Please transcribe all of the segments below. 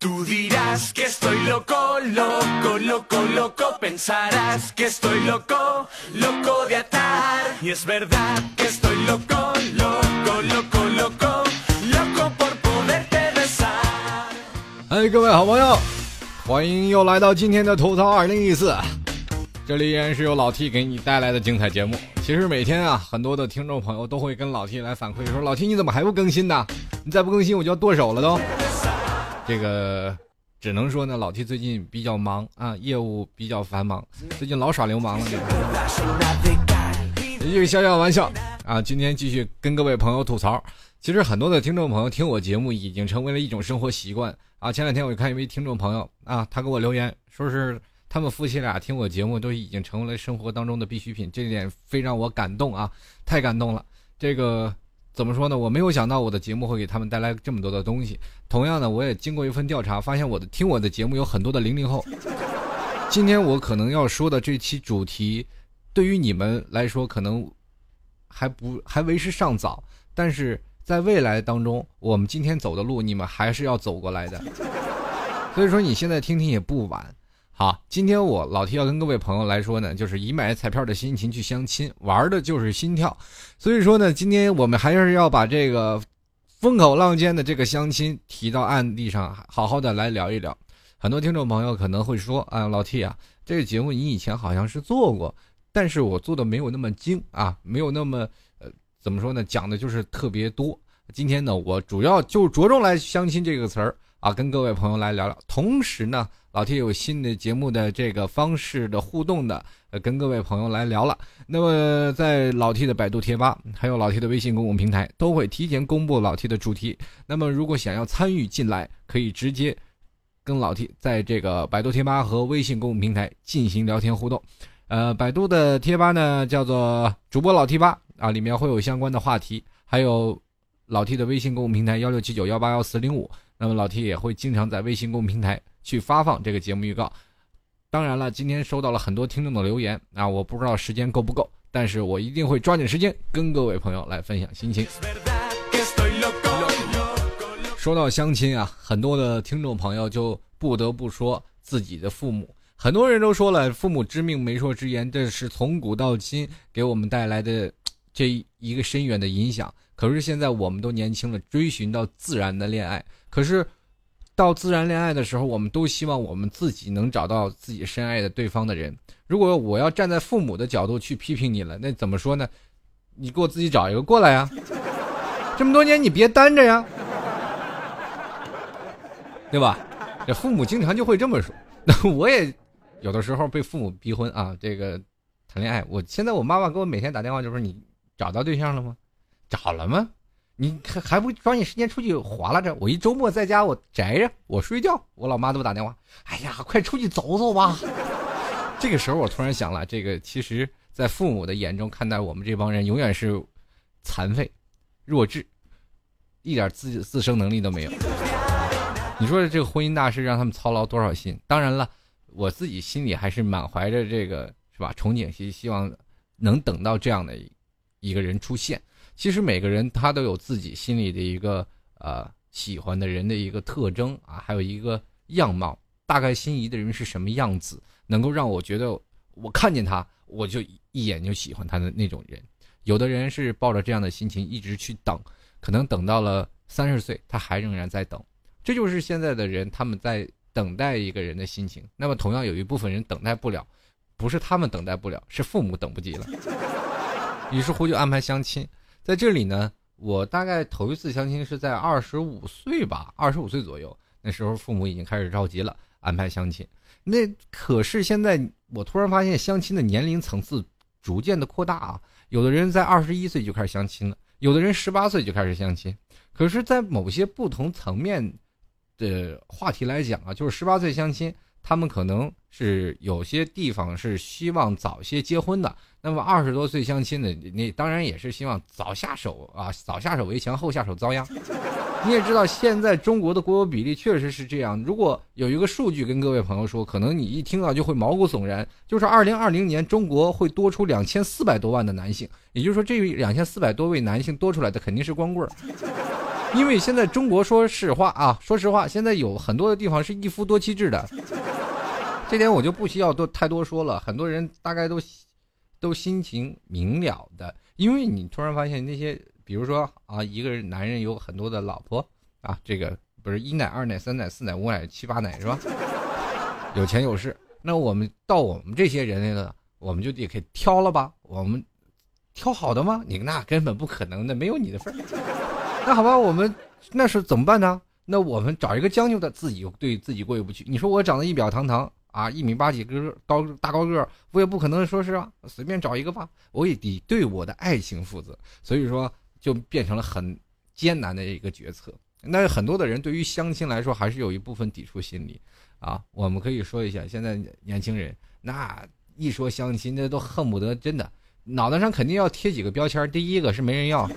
Tú dirás que estoy loco, loco, loco, loco. Pensarás que estoy loco, loco de atar. Y es verdad que estoy loco, loco, loco, loco, loco por poderte besar. 哎，各位好朋友，欢迎又来到今天的吐槽二零一四。这里依然是由老 T 给你带来的精彩节目。其实每天啊，很多的听众朋友都会跟老 T 来反馈说：“老 T 你怎么还不更新呢？你再不更新我就要剁手了都。”这个只能说呢，老 T 最近比较忙啊，业务比较繁忙，最近老耍流氓了。一句小小玩笑啊，今天继续跟各位朋友吐槽。其实很多的听众朋友听我节目已经成为了一种生活习惯啊。前两天我看一位听众朋友啊，他给我留言说是他们夫妻俩听我节目都已经成为了生活当中的必需品，这点非让我感动啊，太感动了。这个。怎么说呢？我没有想到我的节目会给他们带来这么多的东西。同样呢，我也经过一份调查，发现我的听我的节目有很多的零零后。今天我可能要说的这期主题，对于你们来说可能还不还为时尚早，但是在未来当中，我们今天走的路，你们还是要走过来的。所以说，你现在听听也不晚。好，今天我老 T 要跟各位朋友来说呢，就是以买彩票的心情去相亲，玩的就是心跳。所以说呢，今天我们还是要把这个风口浪尖的这个相亲提到案例上，好好的来聊一聊。很多听众朋友可能会说，啊，老 T 啊，这个节目你以前好像是做过，但是我做的没有那么精啊，没有那么呃，怎么说呢，讲的就是特别多。今天呢，我主要就着重来相亲这个词儿啊，跟各位朋友来聊聊。同时呢。老 T 有新的节目的这个方式的互动的，呃，跟各位朋友来聊了。那么在老 T 的百度贴吧，还有老 T 的微信公共平台，都会提前公布老 T 的主题。那么如果想要参与进来，可以直接跟老 T 在这个百度贴吧和微信公共平台进行聊天互动。呃，百度的贴吧呢叫做主播老 T 吧啊，里面会有相关的话题，还有老 T 的微信公共平台幺六七九幺八幺四零五。那么老 T 也会经常在微信公共平台。去发放这个节目预告，当然了，今天收到了很多听众的留言啊，我不知道时间够不够，但是我一定会抓紧时间跟各位朋友来分享心情。说到相亲啊，很多的听众朋友就不得不说自己的父母，很多人都说了“父母之命，媒妁之言”，这是从古到今给我们带来的这一个深远的影响。可是现在我们都年轻了，追寻到自然的恋爱，可是。到自然恋爱的时候，我们都希望我们自己能找到自己深爱的对方的人。如果我要站在父母的角度去批评你了，那怎么说呢？你给我自己找一个过来呀！这么多年你别单着呀，对吧？这父母经常就会这么说。那 我也有的时候被父母逼婚啊，这个谈恋爱。我现在我妈妈给我每天打电话就说：“你找到对象了吗？找了吗？”你还还不抓紧时间出去划拉着？我一周末在家，我宅着，我睡觉。我老妈给我打电话，哎呀，快出去走走吧。这个时候，我突然想了，这个其实，在父母的眼中看待我们这帮人，永远是残废、弱智，一点自自生能力都没有。你说这个婚姻大事让他们操劳多少心？当然了，我自己心里还是满怀着这个是吧憧憬，希希望能等到这样的一个人出现。其实每个人他都有自己心里的一个呃喜欢的人的一个特征啊，还有一个样貌，大概心仪的人是什么样子，能够让我觉得我看见他我就一眼就喜欢他的那种人。有的人是抱着这样的心情一直去等，可能等到了三十岁他还仍然在等，这就是现在的人他们在等待一个人的心情。那么同样有一部分人等待不了，不是他们等待不了，是父母等不及了，于是乎就安排相亲。在这里呢，我大概头一次相亲是在二十五岁吧，二十五岁左右，那时候父母已经开始着急了，安排相亲。那可是现在我突然发现，相亲的年龄层次逐渐的扩大啊，有的人在二十一岁就开始相亲了，有的人十八岁就开始相亲。可是，在某些不同层面的话题来讲啊，就是十八岁相亲。他们可能是有些地方是希望早些结婚的，那么二十多岁相亲的，你当然也是希望早下手啊，早下手为强，后下手遭殃。你也知道，现在中国的国有比例确实是这样。如果有一个数据跟各位朋友说，可能你一听到就会毛骨悚然，就是二零二零年中国会多出两千四百多万的男性，也就是说，这两千四百多位男性多出来的肯定是光棍儿。因为现在中国说实话啊，说实话，现在有很多的地方是一夫多妻制的，这点我就不需要多太多说了，很多人大概都都心情明了的，因为你突然发现那些，比如说啊，一个人男人有很多的老婆啊，这个不是一奶、二奶、三奶、四奶、五奶、七八奶是吧？有钱有势，那我们到我们这些人类呢，我们就得给挑了吧？我们挑好的吗？你那根本不可能的，没有你的份儿。那好吧，我们那是怎么办呢？那我们找一个将就的，自己对自己过意不去。你说我长得一表堂堂啊，一米八几个高大高个，我也不可能说是啊，随便找一个吧，我也得对我的爱情负责。所以说，就变成了很艰难的一个决策。那很多的人对于相亲来说，还是有一部分抵触心理啊。我们可以说一下，现在年轻人那一说相亲，那都恨不得真的脑袋上肯定要贴几个标签。第一个是没人要。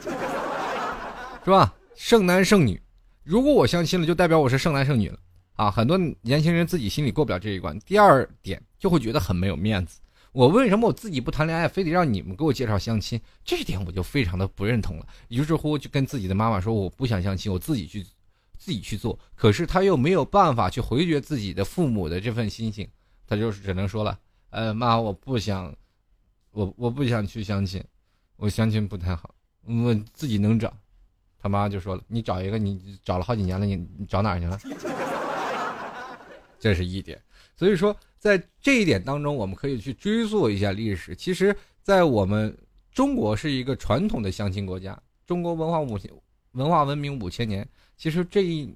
是吧？剩男剩女，如果我相亲了，就代表我是剩男剩女了啊！很多年轻人自己心里过不了这一关。第二点，就会觉得很没有面子。我为什么我自己不谈恋爱，非得让你们给我介绍相亲？这一点我就非常的不认同了。于是乎，就跟自己的妈妈说，我不想相亲，我自己去，自己去做。可是他又没有办法去回绝自己的父母的这份心情，他就是只能说了，呃，妈，我不想，我我不想去相亲，我相亲不太好，我自己能找。他妈就说了：“你找一个，你找了好几年了，你你找哪去了？”这是一点。所以说，在这一点当中，我们可以去追溯一下历史。其实，在我们中国是一个传统的相亲国家，中国文化五千文化文明五千年。其实这一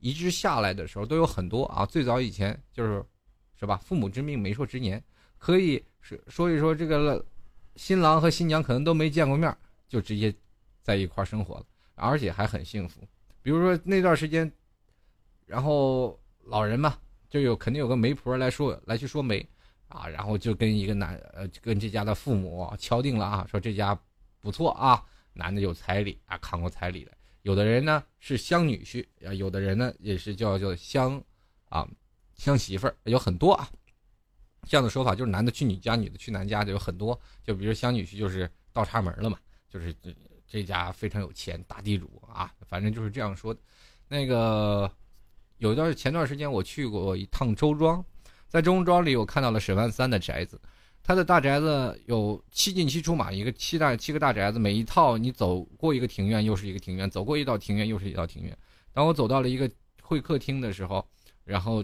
一直下来的时候，都有很多啊。最早以前就是，是吧？父母之命，媒妁之言，可以是说一说这个新郎和新娘可能都没见过面，就直接在一块生活了。而且还很幸福，比如说那段时间，然后老人嘛，就有肯定有个媒婆来说来去说媒，啊，然后就跟一个男呃跟这家的父母敲定了啊，说这家不错啊，男的有彩礼啊，扛过彩礼的，有的人呢是相女婿啊，有的人呢也是叫叫相啊相媳妇儿，有很多啊，这样的说法就是男的去女家，女的去男家的有很多，就比如相女婿就是倒插门了嘛，就是。这家非常有钱，大地主啊，反正就是这样说的。那个有一段前段时间我去过一趟周庄，在周庄里我看到了沈万三的宅子，他的大宅子有七进七出嘛，一个七大七个大宅子，每一套你走过一个庭院又是一个庭院，走过一道庭院又是一道庭院。当我走到了一个会客厅的时候，然后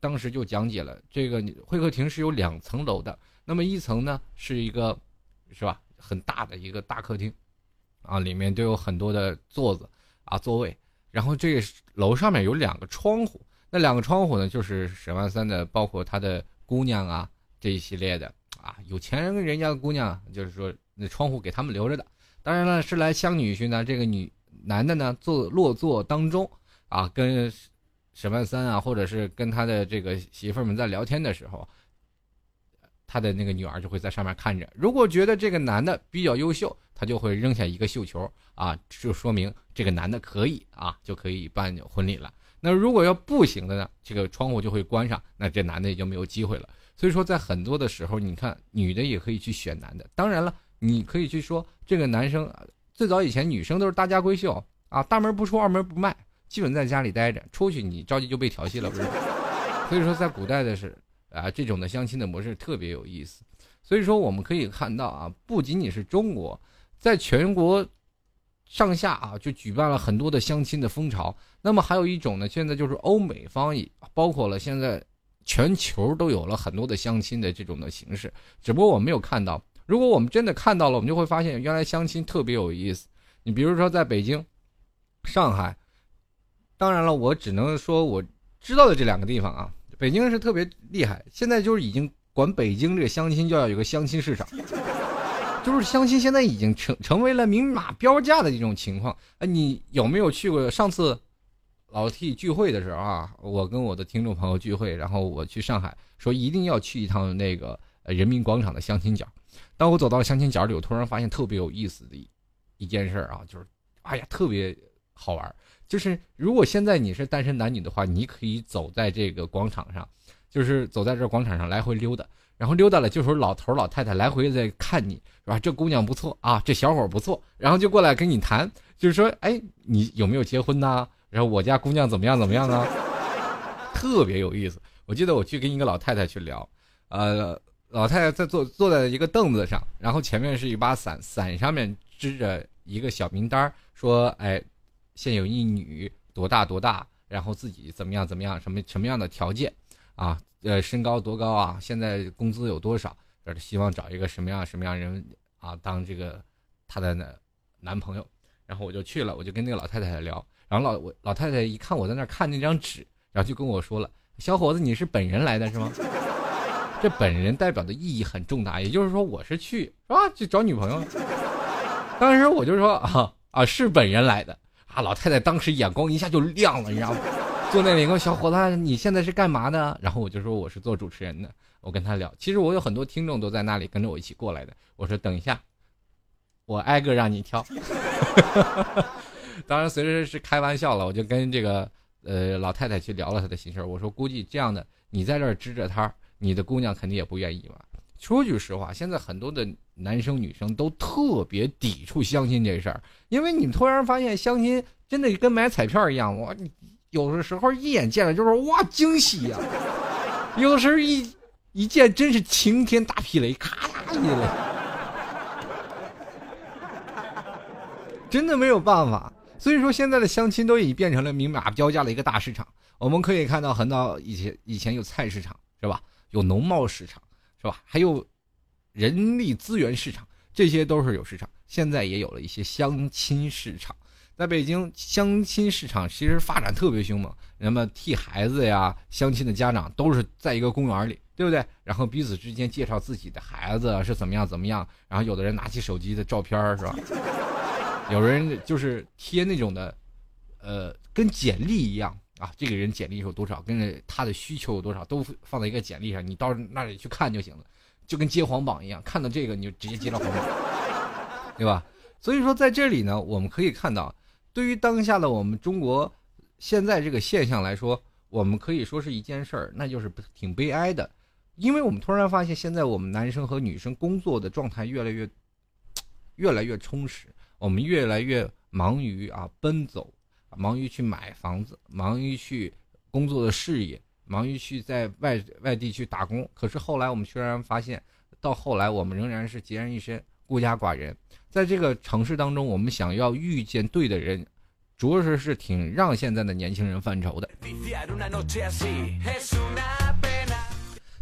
当时就讲解了这个会客厅是有两层楼的，那么一层呢是一个是吧很大的一个大客厅。啊，里面都有很多的座子啊，座位。然后这个楼上面有两个窗户，那两个窗户呢，就是沈万三的，包括他的姑娘啊这一系列的啊，有钱人人家的姑娘，就是说那窗户给他们留着的。当然了，是来相女婿呢，这个女男的呢坐落座当中啊，跟沈万三啊，或者是跟他的这个媳妇们在聊天的时候，他的那个女儿就会在上面看着。如果觉得这个男的比较优秀，他就会扔下一个绣球啊，就说明这个男的可以啊，就可以办婚礼了。那如果要不行的呢，这个窗户就会关上，那这男的也就没有机会了。所以说，在很多的时候，你看女的也可以去选男的。当然了，你可以去说这个男生，最早以前女生都是大家闺秀啊，大门不出二门不迈，基本在家里待着，出去你着急就被调戏了，不是？所以说，在古代的是啊，这种的相亲的模式特别有意思。所以说，我们可以看到啊，不仅仅是中国。在全国上下啊，就举办了很多的相亲的风潮。那么还有一种呢，现在就是欧美方也包括了现在全球都有了很多的相亲的这种的形式。只不过我没有看到。如果我们真的看到了，我们就会发现原来相亲特别有意思。你比如说在北京、上海，当然了，我只能说我知道的这两个地方啊。北京是特别厉害，现在就是已经管北京这个相亲就要有个相亲市场。就是相亲现在已经成成为了明码标价的一种情况。哎，你有没有去过？上次老 T 聚会的时候啊，我跟我的听众朋友聚会，然后我去上海，说一定要去一趟那个人民广场的相亲角。当我走到相亲角里，我突然发现特别有意思的一一件事啊，就是哎呀，特别好玩。就是如果现在你是单身男女的话，你可以走在这个广场上，就是走在这广场上来回溜达。然后溜达了，就说老头老太太来回在看你，是吧？这姑娘不错啊，这小伙不错，然后就过来跟你谈。就是说，哎，你有没有结婚呢？然后我家姑娘怎么样怎么样啊？特别有意思。我记得我去跟一个老太太去聊，呃，老太太在坐坐在一个凳子上，然后前面是一把伞，伞上面支着一个小名单说，哎，现有一女，多大多大，然后自己怎么样怎么样，什么什么样的条件，啊，呃，身高多高啊？现在工资有多少？希望找一个什么样什么样人啊，当这个他的男朋友。然后我就去了，我就跟那个老太太聊。然后老我老太太一看我在那看那张纸，然后就跟我说了：“小伙子，你是本人来的是吗？” 这本人代表的意义很重大，也就是说我是去是吧？去找女朋友。当时我就说啊啊，是本人来的啊！老太太当时眼光一下就亮了，你知道吗？坐那里个小伙子，你现在是干嘛的？然后我就说我是做主持人的。我跟他聊，其实我有很多听众都在那里跟着我一起过来的。我说等一下，我挨个让你挑。当然，随时是开玩笑了。我就跟这个呃老太太去聊了她的心事我说估计这样的，你在这儿支着摊你的姑娘肯定也不愿意吧。说句实话，现在很多的男生女生都特别抵触相亲这事儿，因为你突然发现相亲真的跟买彩票一样，我有的时候一眼见了就是哇惊喜呀，有的时候一。一见真是晴天大霹雷，咔嚓一雷，真的没有办法。所以说，现在的相亲都已经变成了明码标价的一个大市场。我们可以看到，很早以前以前有菜市场是吧？有农贸市场是吧？还有人力资源市场，这些都是有市场。现在也有了一些相亲市场。在北京相亲市场其实发展特别凶猛，那么替孩子呀相亲的家长都是在一个公园里，对不对？然后彼此之间介绍自己的孩子是怎么样怎么样，然后有的人拿起手机的照片是吧？有人就是贴那种的，呃，跟简历一样啊，这个人简历有多少，跟着他的需求有多少，都放在一个简历上，你到那里去看就行了，就跟接黄榜一样，看到这个你就直接接到黄榜，对吧？所以说在这里呢，我们可以看到。对于当下的我们中国现在这个现象来说，我们可以说是一件事儿，那就是挺悲哀的，因为我们突然发现，现在我们男生和女生工作的状态越来越越来越充实，我们越来越忙于啊奔走，忙于去买房子，忙于去工作的事业，忙于去在外外地去打工。可是后来我们居然发现，到后来我们仍然是孑然一身。孤家寡人，在这个城市当中，我们想要遇见对的人，着实是挺让现在的年轻人犯愁的。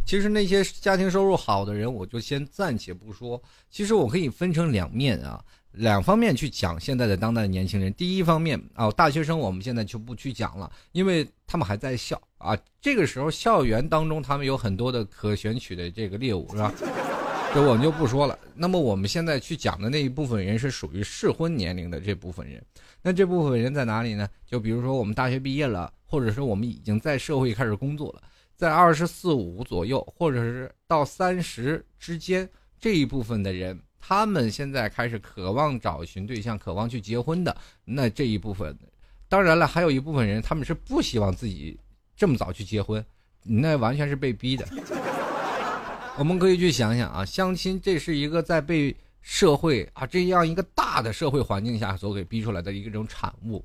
其实那些家庭收入好的人，我就先暂且不说。其实我可以分成两面啊，两方面去讲现在的当代年轻人。第一方面啊，大学生我们现在就不去讲了，因为他们还在校啊。这个时候校园当中，他们有很多的可选取的这个猎物，是吧？这我们就不说了。那么我们现在去讲的那一部分人是属于适婚年龄的这部分人。那这部分人在哪里呢？就比如说我们大学毕业了，或者说我们已经在社会开始工作了，在二十四五左右，或者是到三十之间这一部分的人，他们现在开始渴望找寻对象，渴望去结婚的。那这一部分，当然了，还有一部分人，他们是不希望自己这么早去结婚，那完全是被逼的。我们可以去想想啊，相亲这是一个在被社会啊这样一个大的社会环境下所给逼出来的一种产物，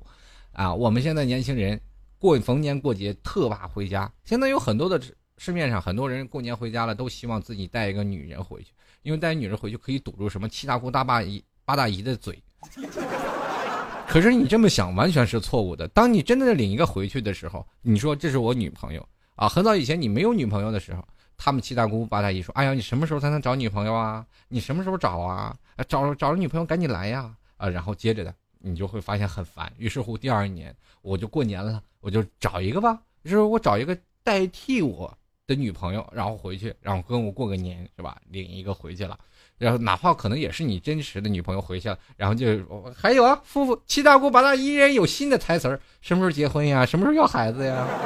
啊，我们现在年轻人过逢年过节特怕回家，现在有很多的市面上很多人过年回家了，都希望自己带一个女人回去，因为带女人回去可以堵住什么七大姑大八姨八大姨的嘴。可是你这么想完全是错误的，当你真的领一个回去的时候，你说这是我女朋友啊，很早以前你没有女朋友的时候。他们七大姑八大姨说：“哎呀，你什么时候才能找女朋友啊？你什么时候找啊？找找着女朋友赶紧来呀！啊，然后接着的，你就会发现很烦。于是乎，第二年我就过年了，我就找一个吧。就是我找一个代替我的女朋友，然后回去，然后跟我过个年，是吧？领一个回去了，然后哪怕可能也是你真实的女朋友回去了，然后就还有啊，夫妇七大姑八大姨人有新的台词儿：什么时候结婚呀？什么时候要孩子呀？”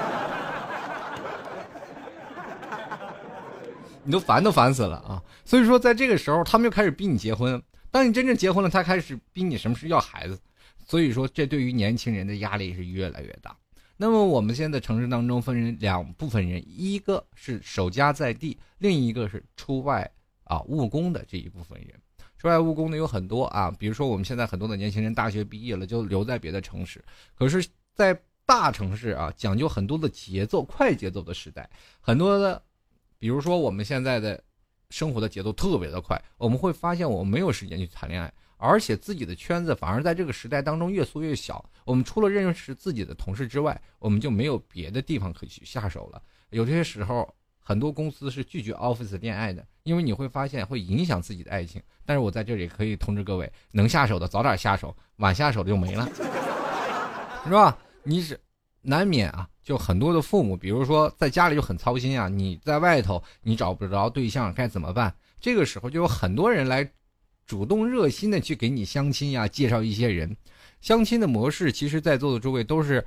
你都烦都烦死了啊！所以说，在这个时候，他们又开始逼你结婚。当你真正结婚了，他开始逼你什么时候要孩子。所以说，这对于年轻人的压力是越来越大。那么，我们现在城市当中分成两部分人，一个是守家在地，另一个是出外啊务工的这一部分人。出外务工的有很多啊，比如说我们现在很多的年轻人大学毕业了就留在别的城市，可是，在大城市啊，讲究很多的节奏，快节奏的时代，很多的，比如说我们现在的生活的节奏特别的快，我们会发现我们没有时间去谈恋爱，而且自己的圈子反而在这个时代当中越缩越小。我们除了认识自己的同事之外，我们就没有别的地方可以去下手了。有些时候，很多公司是拒绝 office 恋爱的，因为你会发现会影响自己的爱情。但是我在这里可以通知各位，能下手的早点下手，晚下手的就没了，是吧？你是难免啊，就很多的父母，比如说在家里就很操心啊，你在外头你找不着对象该怎么办？这个时候就有很多人来主动热心的去给你相亲呀，介绍一些人。相亲的模式，其实在座的诸位都是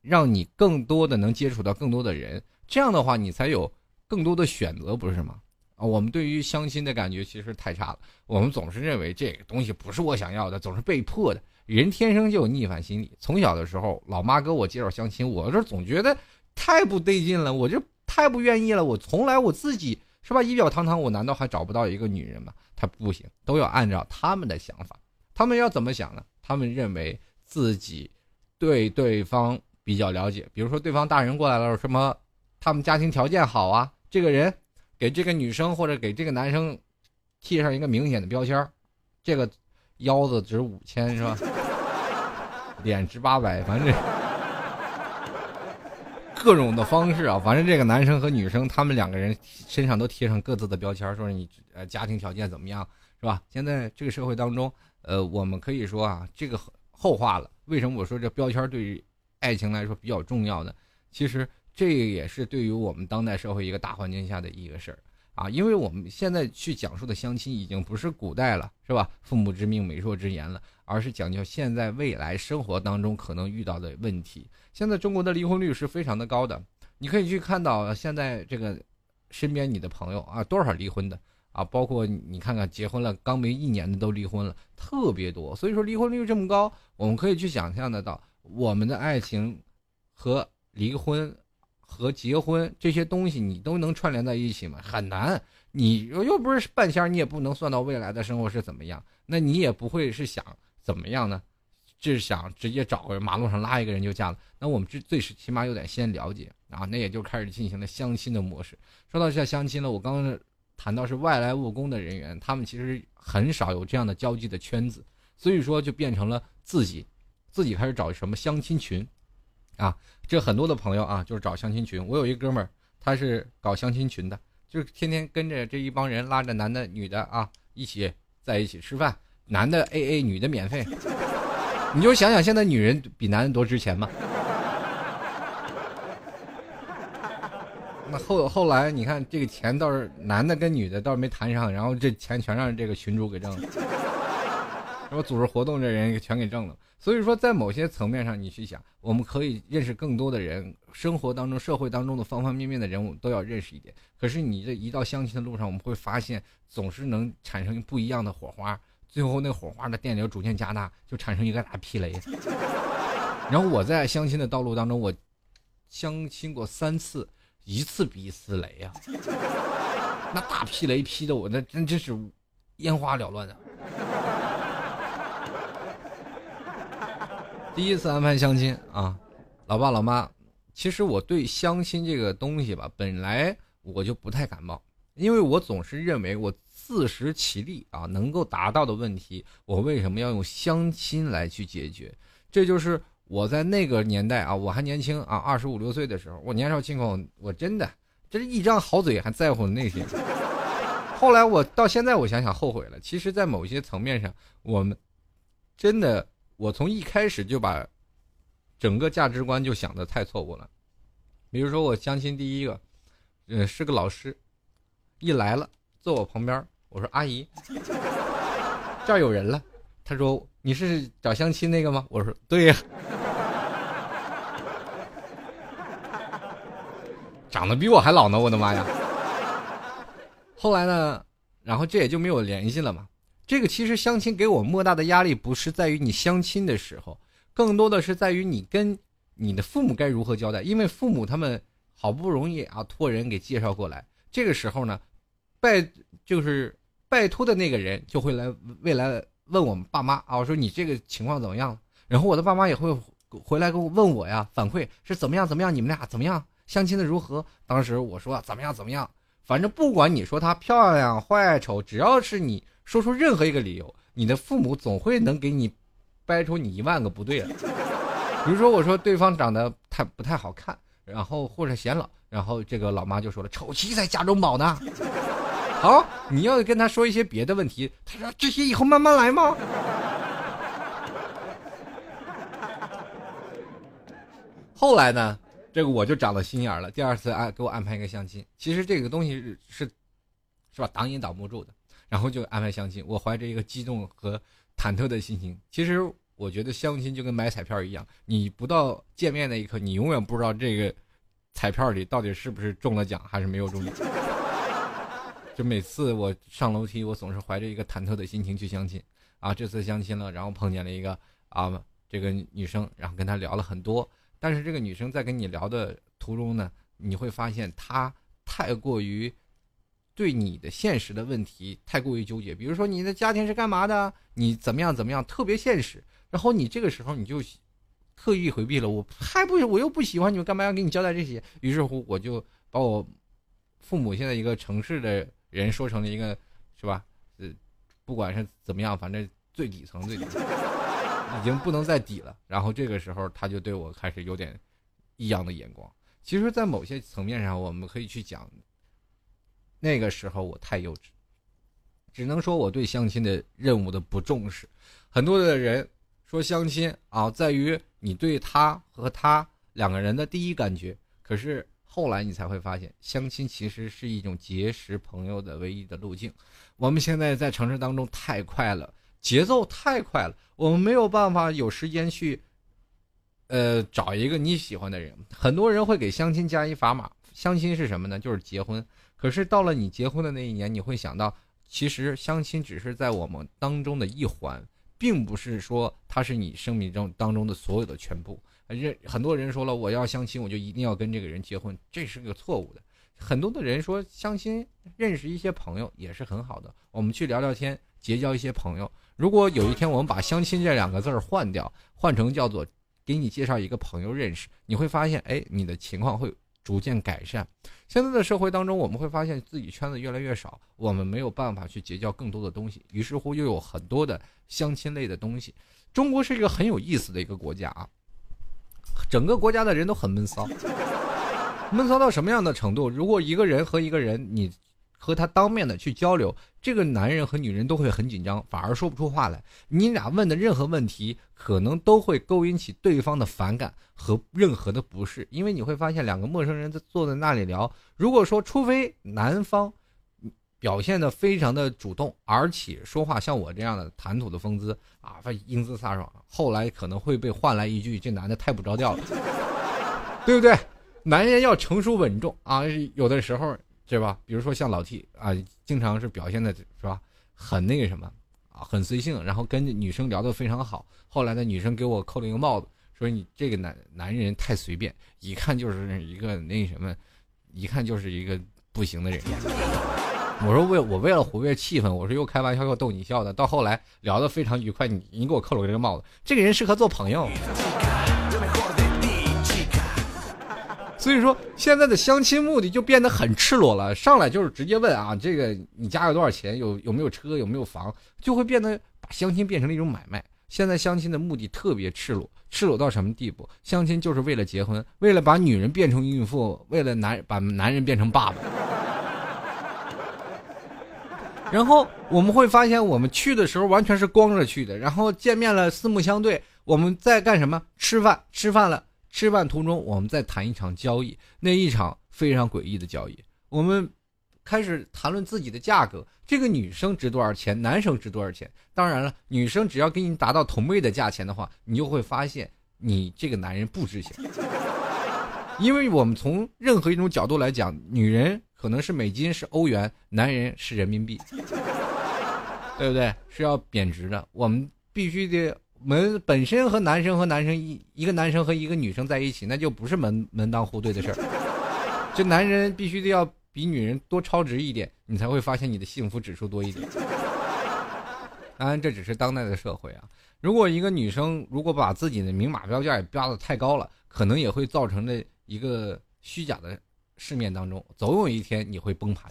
让你更多的能接触到更多的人，这样的话你才有更多的选择，不是吗？啊，我们对于相亲的感觉其实太差了，我们总是认为这个东西不是我想要的，总是被迫的。人天生就有逆反心理。从小的时候，老妈给我介绍相亲，我这总觉得太不对劲了，我就太不愿意了。我从来我自己是吧，仪表堂堂，我难道还找不到一个女人吗？他不行，都要按照他们的想法。他们要怎么想呢？他们认为自己对对方比较了解，比如说对方大人过来了，什么他们家庭条件好啊，这个人给这个女生或者给这个男生贴上一个明显的标签这个腰子值五千是吧？脸值八百，反正各种的方式啊，反正这个男生和女生他们两个人身上都贴上各自的标签，说你呃家庭条件怎么样，是吧？现在这个社会当中，呃，我们可以说啊，这个后话了。为什么我说这标签对于爱情来说比较重要呢？其实这也是对于我们当代社会一个大环境下的一个事儿啊，因为我们现在去讲述的相亲已经不是古代了，是吧？父母之命，媒妁之言了。而是讲究现在未来生活当中可能遇到的问题。现在中国的离婚率是非常的高的，你可以去看到现在这个身边你的朋友啊，多少离婚的啊，包括你看看结婚了刚没一年的都离婚了，特别多。所以说离婚率这么高，我们可以去想象得到，我们的爱情和离婚和结婚这些东西，你都能串联在一起吗？很难。你又不是半仙，你也不能算到未来的生活是怎么样，那你也不会是想。怎么样呢？就是想直接找个马路上拉一个人就嫁了。那我们这最是起码有点先了解啊，那也就开始进行了相亲的模式。说到这相亲了，我刚刚谈到是外来务工的人员，他们其实很少有这样的交际的圈子，所以说就变成了自己自己开始找什么相亲群啊。这很多的朋友啊，就是找相亲群。我有一哥们儿，他是搞相亲群的，就是天天跟着这一帮人拉着男的女的啊，一起在一起吃饭。男的 A A，女的免费，你就想想现在女人比男人多值钱吗？那后后来你看这个钱倒是男的跟女的倒是没谈上，然后这钱全让这个群主给挣了，然后组织活动这人全给挣了。所以说在某些层面上，你去想，我们可以认识更多的人，生活当中、社会当中的方方面面的人物都要认识一点。可是你这一到相亲的路上，我们会发现总是能产生不一样的火花。最后那火花的电流逐渐加大，就产生一个大劈雷。然后我在相亲的道路当中，我相亲过三次，一次比一次雷呀。那大劈雷劈的我那真真是烟花缭乱的。第一次安排相亲啊，老爸老妈，其实我对相亲这个东西吧，本来我就不太感冒，因为我总是认为我。自食其力啊，能够达到的问题，我为什么要用相亲来去解决？这就是我在那个年代啊，我还年轻啊，二十五六岁的时候，我年少轻狂，我真的这是一张好嘴，还在乎那些。后来我到现在，我想想后悔了。其实，在某些层面上，我们真的，我从一开始就把整个价值观就想的太错误了。比如说，我相亲第一个，呃，是个老师，一来了，坐我旁边。我说阿姨，这儿有人了。他说你是找相亲那个吗？我说对呀。长得比我还老呢，我的妈呀！后来呢，然后这也就没有联系了嘛。这个其实相亲给我莫大的压力，不是在于你相亲的时候，更多的是在于你跟你的父母该如何交代。因为父母他们好不容易啊托人给介绍过来，这个时候呢，拜就是。拜托的那个人就会来未来问我们爸妈啊，我说你这个情况怎么样？然后我的爸妈也会回来跟我问我呀，反馈是怎么样怎么样，你们俩怎么样，相亲的如何？当时我说怎么样怎么样，反正不管你说她漂亮坏丑，只要是你说出任何一个理由，你的父母总会能给你掰出你一万个不对来。比如说我说对方长得太不太好看，然后或者显老，然后这个老妈就说了，丑妻在家中宝呢。好，你要跟他说一些别的问题，他说这些以后慢慢来吗？后来呢，这个我就长了心眼了。第二次安给我安排一个相亲，其实这个东西是，是吧？挡也挡不住的。然后就安排相亲，我怀着一个激动和忐忑的心情。其实我觉得相亲就跟买彩票一样，你不到见面那一刻，你永远不知道这个彩票里到底是不是中了奖还是没有中奖。就每次我上楼梯，我总是怀着一个忐忑的心情去相亲啊。这次相亲了，然后碰见了一个啊，这个女生，然后跟她聊了很多。但是这个女生在跟你聊的途中呢，你会发现她太过于对你的现实的问题太过于纠结。比如说你的家庭是干嘛的，你怎么样怎么样，特别现实。然后你这个时候你就刻意回避了，我还不我又不喜欢你们，干嘛要给你交代这些？于是乎，我就把我父母现在一个城市的。人说成了一个，是吧？呃，不管是怎么样，反正最底层最底层，已经不能再底了。然后这个时候，他就对我开始有点异样的眼光。其实，在某些层面上，我们可以去讲，那个时候我太幼稚，只能说我对相亲的任务的不重视。很多的人说相亲啊，在于你对他和他两个人的第一感觉，可是。后来你才会发现，相亲其实是一种结识朋友的唯一的路径。我们现在在城市当中太快了，节奏太快了，我们没有办法有时间去，呃，找一个你喜欢的人。很多人会给相亲加一砝码，相亲是什么呢？就是结婚。可是到了你结婚的那一年，你会想到，其实相亲只是在我们当中的一环，并不是说它是你生命中当中的所有的全部。认很多人说了，我要相亲，我就一定要跟这个人结婚，这是个错误的。很多的人说相亲认识一些朋友也是很好的，我们去聊聊天，结交一些朋友。如果有一天我们把相亲这两个字儿换掉，换成叫做给你介绍一个朋友认识，你会发现，哎，你的情况会逐渐改善。现在的社会当中，我们会发现自己圈子越来越少，我们没有办法去结交更多的东西，于是乎又有很多的相亲类的东西。中国是一个很有意思的一个国家啊。整个国家的人都很闷骚，闷骚到什么样的程度？如果一个人和一个人，你和他当面的去交流，这个男人和女人都会很紧张，反而说不出话来。你俩问的任何问题，可能都会勾引起对方的反感和任何的不适。因为你会发现，两个陌生人在坐在那里聊，如果说除非男方。表现的非常的主动，而且说话像我这样的谈吐的风姿啊，英姿飒爽。后来可能会被换来一句：“这男的太不着调了，对不对？”男人要成熟稳重啊，有的时候对吧？比如说像老 T 啊，经常是表现的是吧，很那个什么啊，很随性，然后跟女生聊得非常好。后来呢，女生给我扣了一个帽子，说你这个男男人太随便，一看就是一个那什么，一看就是一个不行的人。我说为我为了活跃气氛，我说又开玩笑又逗你笑的。到后来聊得非常愉快，你你给我扣了这个帽子，这个人适合做朋友。所以说现在的相亲目的就变得很赤裸了，上来就是直接问啊，这个你家有多少钱，有有没有车，有没有房，就会变得把相亲变成了一种买卖。现在相亲的目的特别赤裸，赤裸到什么地步？相亲就是为了结婚，为了把女人变成孕妇，为了男把男人变成爸爸。然后我们会发现，我们去的时候完全是光着去的。然后见面了，四目相对，我们在干什么？吃饭，吃饭了。吃饭途中，我们在谈一场交易，那一场非常诡异的交易。我们开始谈论自己的价格，这个女生值多少钱，男生值多少钱。当然了，女生只要给你达到同位的价钱的话，你就会发现你这个男人不值钱。因为我们从任何一种角度来讲，女人。可能是美金是欧元，男人是人民币，对不对？是要贬值的。我们必须得门本身和男生和男生一一个男生和一个女生在一起，那就不是门门当户对的事儿。这男人必须得要比女人多超值一点，你才会发现你的幸福指数多一点。当然，这只是当代的社会啊。如果一个女生如果把自己的明码标价也标的太高了，可能也会造成的一个虚假的世面当中，总有一天你会崩盘。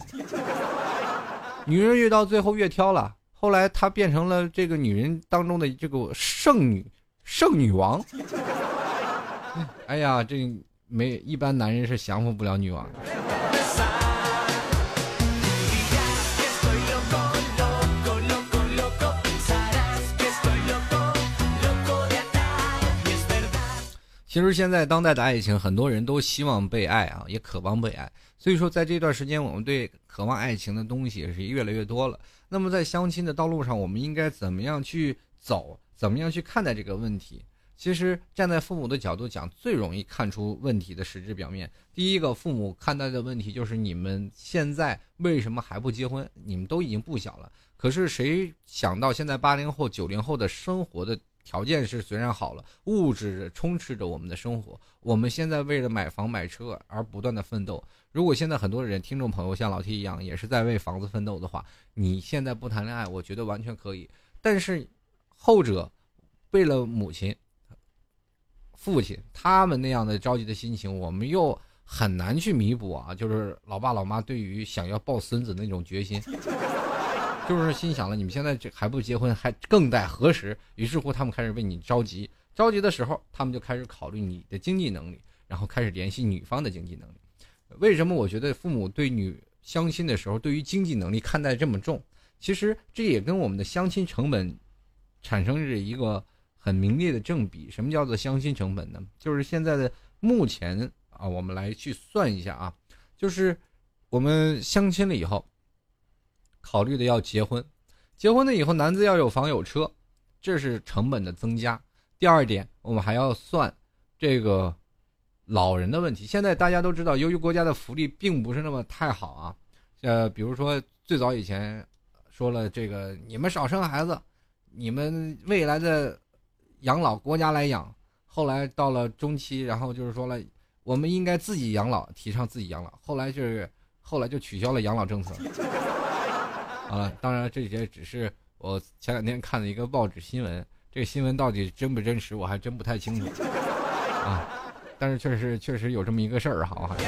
女人越到最后越挑了，后来她变成了这个女人当中的这个圣女、圣女王。哎呀，这没一般男人是降服不了女王其实现在当代的爱情，很多人都希望被爱啊，也渴望被爱。所以说，在这段时间，我们对渴望爱情的东西是越来越多了。那么，在相亲的道路上，我们应该怎么样去走？怎么样去看待这个问题？其实，站在父母的角度讲，最容易看出问题的实质表面。第一个，父母看待的问题就是你们现在为什么还不结婚？你们都已经不小了。可是谁想到现在八零后、九零后的生活的？条件是虽然好了，物质充斥着我们的生活。我们现在为了买房买车而不断的奋斗。如果现在很多人听众朋友像老 T 一样，也是在为房子奋斗的话，你现在不谈恋爱，我觉得完全可以。但是后者为了母亲、父亲他们那样的着急的心情，我们又很难去弥补啊。就是老爸老妈对于想要抱孙子那种决心。就是心想了，你们现在这还不结婚，还更待何时？于是乎，他们开始为你着急。着急的时候，他们就开始考虑你的经济能力，然后开始联系女方的经济能力。为什么我觉得父母对女相亲的时候，对于经济能力看待这么重？其实这也跟我们的相亲成本产生着一个很明烈的正比。什么叫做相亲成本呢？就是现在的目前啊，我们来去算一下啊，就是我们相亲了以后。考虑的要结婚，结婚了以后，男子要有房有车，这是成本的增加。第二点，我们还要算这个老人的问题。现在大家都知道，由于国家的福利并不是那么太好啊，呃，比如说最早以前说了这个，你们少生孩子，你们未来的养老国家来养。后来到了中期，然后就是说了，我们应该自己养老，提倡自己养老。后来就是后来就取消了养老政策。好了，当然这些只是我前两天看的一个报纸新闻，这个新闻到底真不真实，我还真不太清楚啊。但是确实确实有这么一个事儿，好好像。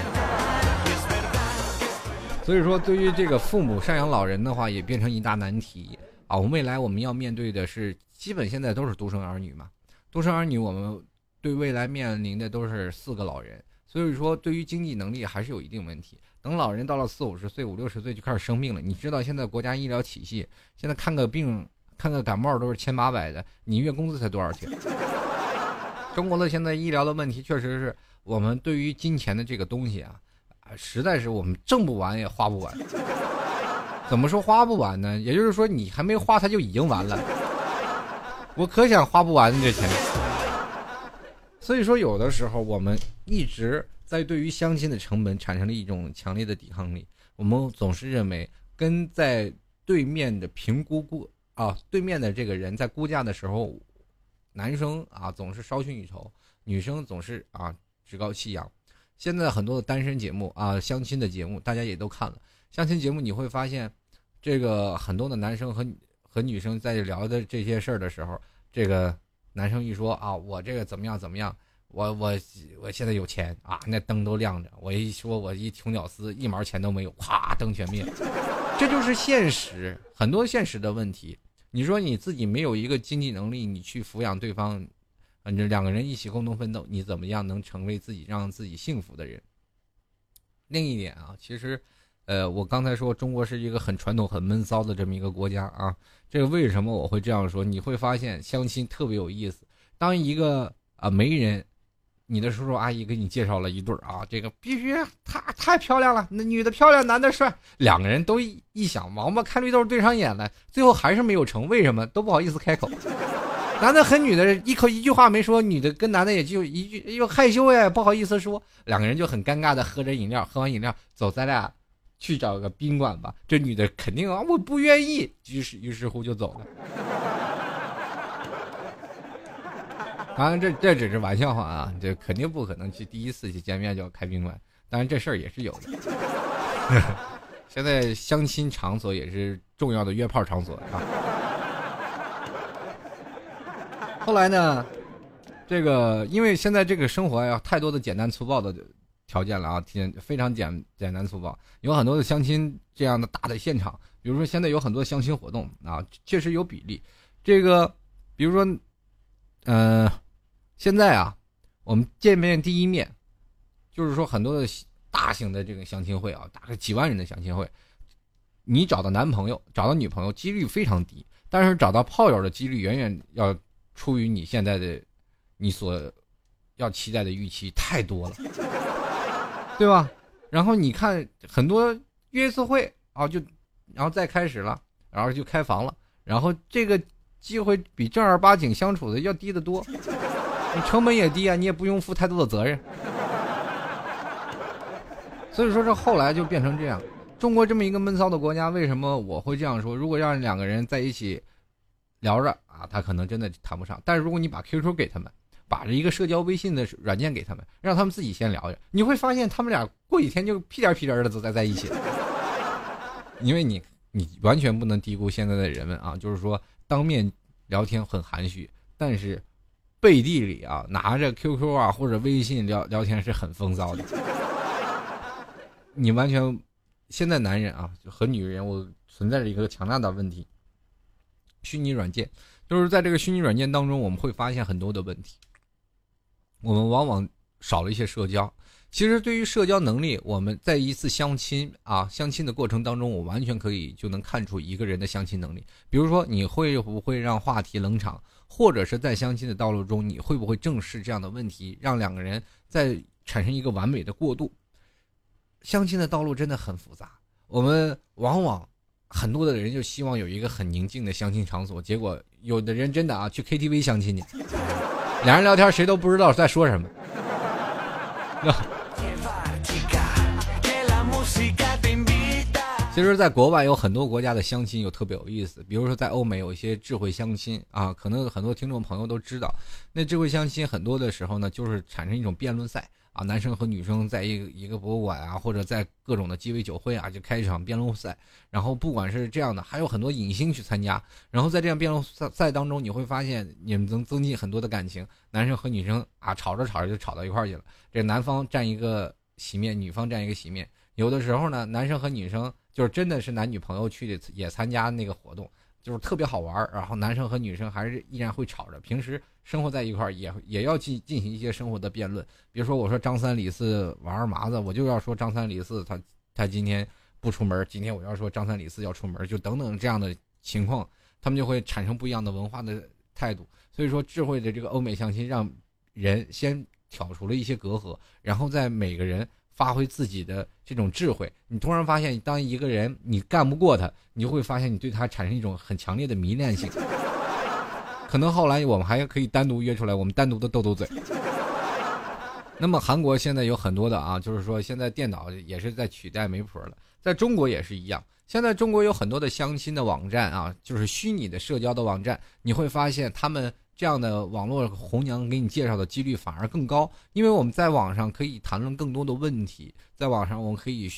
所以说，对于这个父母赡养老人的话，也变成一大难题啊。我未来我们要面对的是，基本现在都是独生儿女嘛，独生儿女我们对未来面临的都是四个老人，所以说对于经济能力还是有一定问题。等老人到了四五十岁、五六十岁就开始生病了。你知道现在国家医疗体系，现在看个病、看个感冒都是千八百的，你月工资才多少钱？中国的现在医疗的问题，确实是我们对于金钱的这个东西啊，实在是我们挣不完也花不完。怎么说花不完呢？也就是说你还没花，它就已经完了。我可想花不完这钱。所以说，有的时候我们一直。在对于相亲的成本产生了一种强烈的抵抗力，我们总是认为跟在对面的评估估啊，对面的这个人在估价的时候，男生啊总是稍逊一筹，女生总是啊趾高气扬。现在很多的单身节目啊，相亲的节目大家也都看了，相亲节目你会发现，这个很多的男生和和女生在聊的这些事儿的时候，这个男生一说啊，我这个怎么样怎么样。我我我现在有钱啊，那灯都亮着。我一说，我一穷屌丝，一毛钱都没有，咵，灯全灭。这就是现实，很多现实的问题。你说你自己没有一个经济能力，你去抚养对方，反正两个人一起共同奋斗，你怎么样能成为自己让自己幸福的人？另一点啊，其实，呃，我刚才说中国是一个很传统、很闷骚的这么一个国家啊。这个为什么我会这样说？你会发现相亲特别有意思。当一个啊媒人。你的叔叔阿姨给你介绍了一对儿啊，这个必须太太漂亮了，那女的漂亮，男的帅，两个人都一想，王八看绿豆对上眼了，最后还是没有成，为什么都不好意思开口？男的和女的一口一句话没说，女的跟男的也就一句又害羞呀，不好意思说，两个人就很尴尬的喝着饮料，喝完饮料走，咱俩去找个宾馆吧。这女的肯定啊，我不愿意，于是于是乎就走了。当然，这这只是玩笑话啊，这肯定不可能去第一次去见面就要开宾馆。当然，这事儿也是有的。现在相亲场所也是重要的约炮场所啊。后来呢，这个因为现在这个生活呀，太多的简单粗暴的条件了啊，简非常简简单粗暴，有很多的相亲这样的大的现场，比如说现在有很多相亲活动啊，确实有比例。这个，比如说，嗯，现在啊，我们见面第一面，就是说很多的大型的这个相亲会啊，大概几万人的相亲会，你找到男朋友、找到女朋友几率非常低，但是找到炮友的几率远远要。出于你现在的，你所要期待的预期太多了，对吧？然后你看很多约一次会啊，就然后再开始了，然后就开房了，然后这个机会比正儿八经相处的要低得多，你成本也低啊，你也不用负太多的责任。所以说这后来就变成这样，中国这么一个闷骚的国家，为什么我会这样说？如果让两个人在一起。聊着啊，他可能真的谈不上。但是如果你把 QQ 给他们，把这一个社交微信的软件给他们，让他们自己先聊着，你会发现他们俩过几天就屁颠屁颠的都在在一起。因为你你完全不能低估现在的人们啊，就是说当面聊天很含蓄，但是背地里啊拿着 QQ 啊或者微信聊聊天是很风骚的。你完全现在男人啊和女人，我存在着一个强大的问题。虚拟软件，就是在这个虚拟软件当中，我们会发现很多的问题。我们往往少了一些社交。其实，对于社交能力，我们在一次相亲啊，相亲的过程当中，我完全可以就能看出一个人的相亲能力。比如说，你会不会让话题冷场，或者是在相亲的道路中，你会不会正视这样的问题，让两个人在产生一个完美的过渡？相亲的道路真的很复杂，我们往往。很多的人就希望有一个很宁静的相亲场所，结果有的人真的啊去 KTV 相亲去，两人聊天谁都不知道在说什么。其实，在国外有很多国家的相亲又特别有意思，比如说在欧美有一些智慧相亲啊，可能很多听众朋友都知道，那智慧相亲很多的时候呢，就是产生一种辩论赛。啊，男生和女生在一个一个博物馆啊，或者在各种的鸡尾酒会啊，就开一场辩论赛。然后不管是这样的，还有很多影星去参加。然后在这样辩论赛赛当中，你会发现你们能增进很多的感情。男生和女生啊，吵着吵着就吵到一块去了。这男方占一个席面，女方占一个席面。有的时候呢，男生和女生就是真的是男女朋友去也参加那个活动。就是特别好玩然后男生和女生还是依然会吵着，平时生活在一块儿也也要进进行一些生活的辩论。比如说，我说张三李四王二麻子，我就要说张三李四他他今天不出门，今天我要说张三李四要出门，就等等这样的情况，他们就会产生不一样的文化的态度。所以说，智慧的这个欧美相亲，让人先挑除了一些隔阂，然后在每个人。发挥自己的这种智慧，你突然发现，当一个人你干不过他，你就会发现你对他产生一种很强烈的迷恋性。可能后来我们还可以单独约出来，我们单独的斗斗嘴。那么韩国现在有很多的啊，就是说现在电脑也是在取代媒婆了，在中国也是一样。现在中国有很多的相亲的网站啊，就是虚拟的社交的网站，你会发现他们。这样的网络红娘给你介绍的几率反而更高，因为我们在网上可以谈论更多的问题，在网上我们可以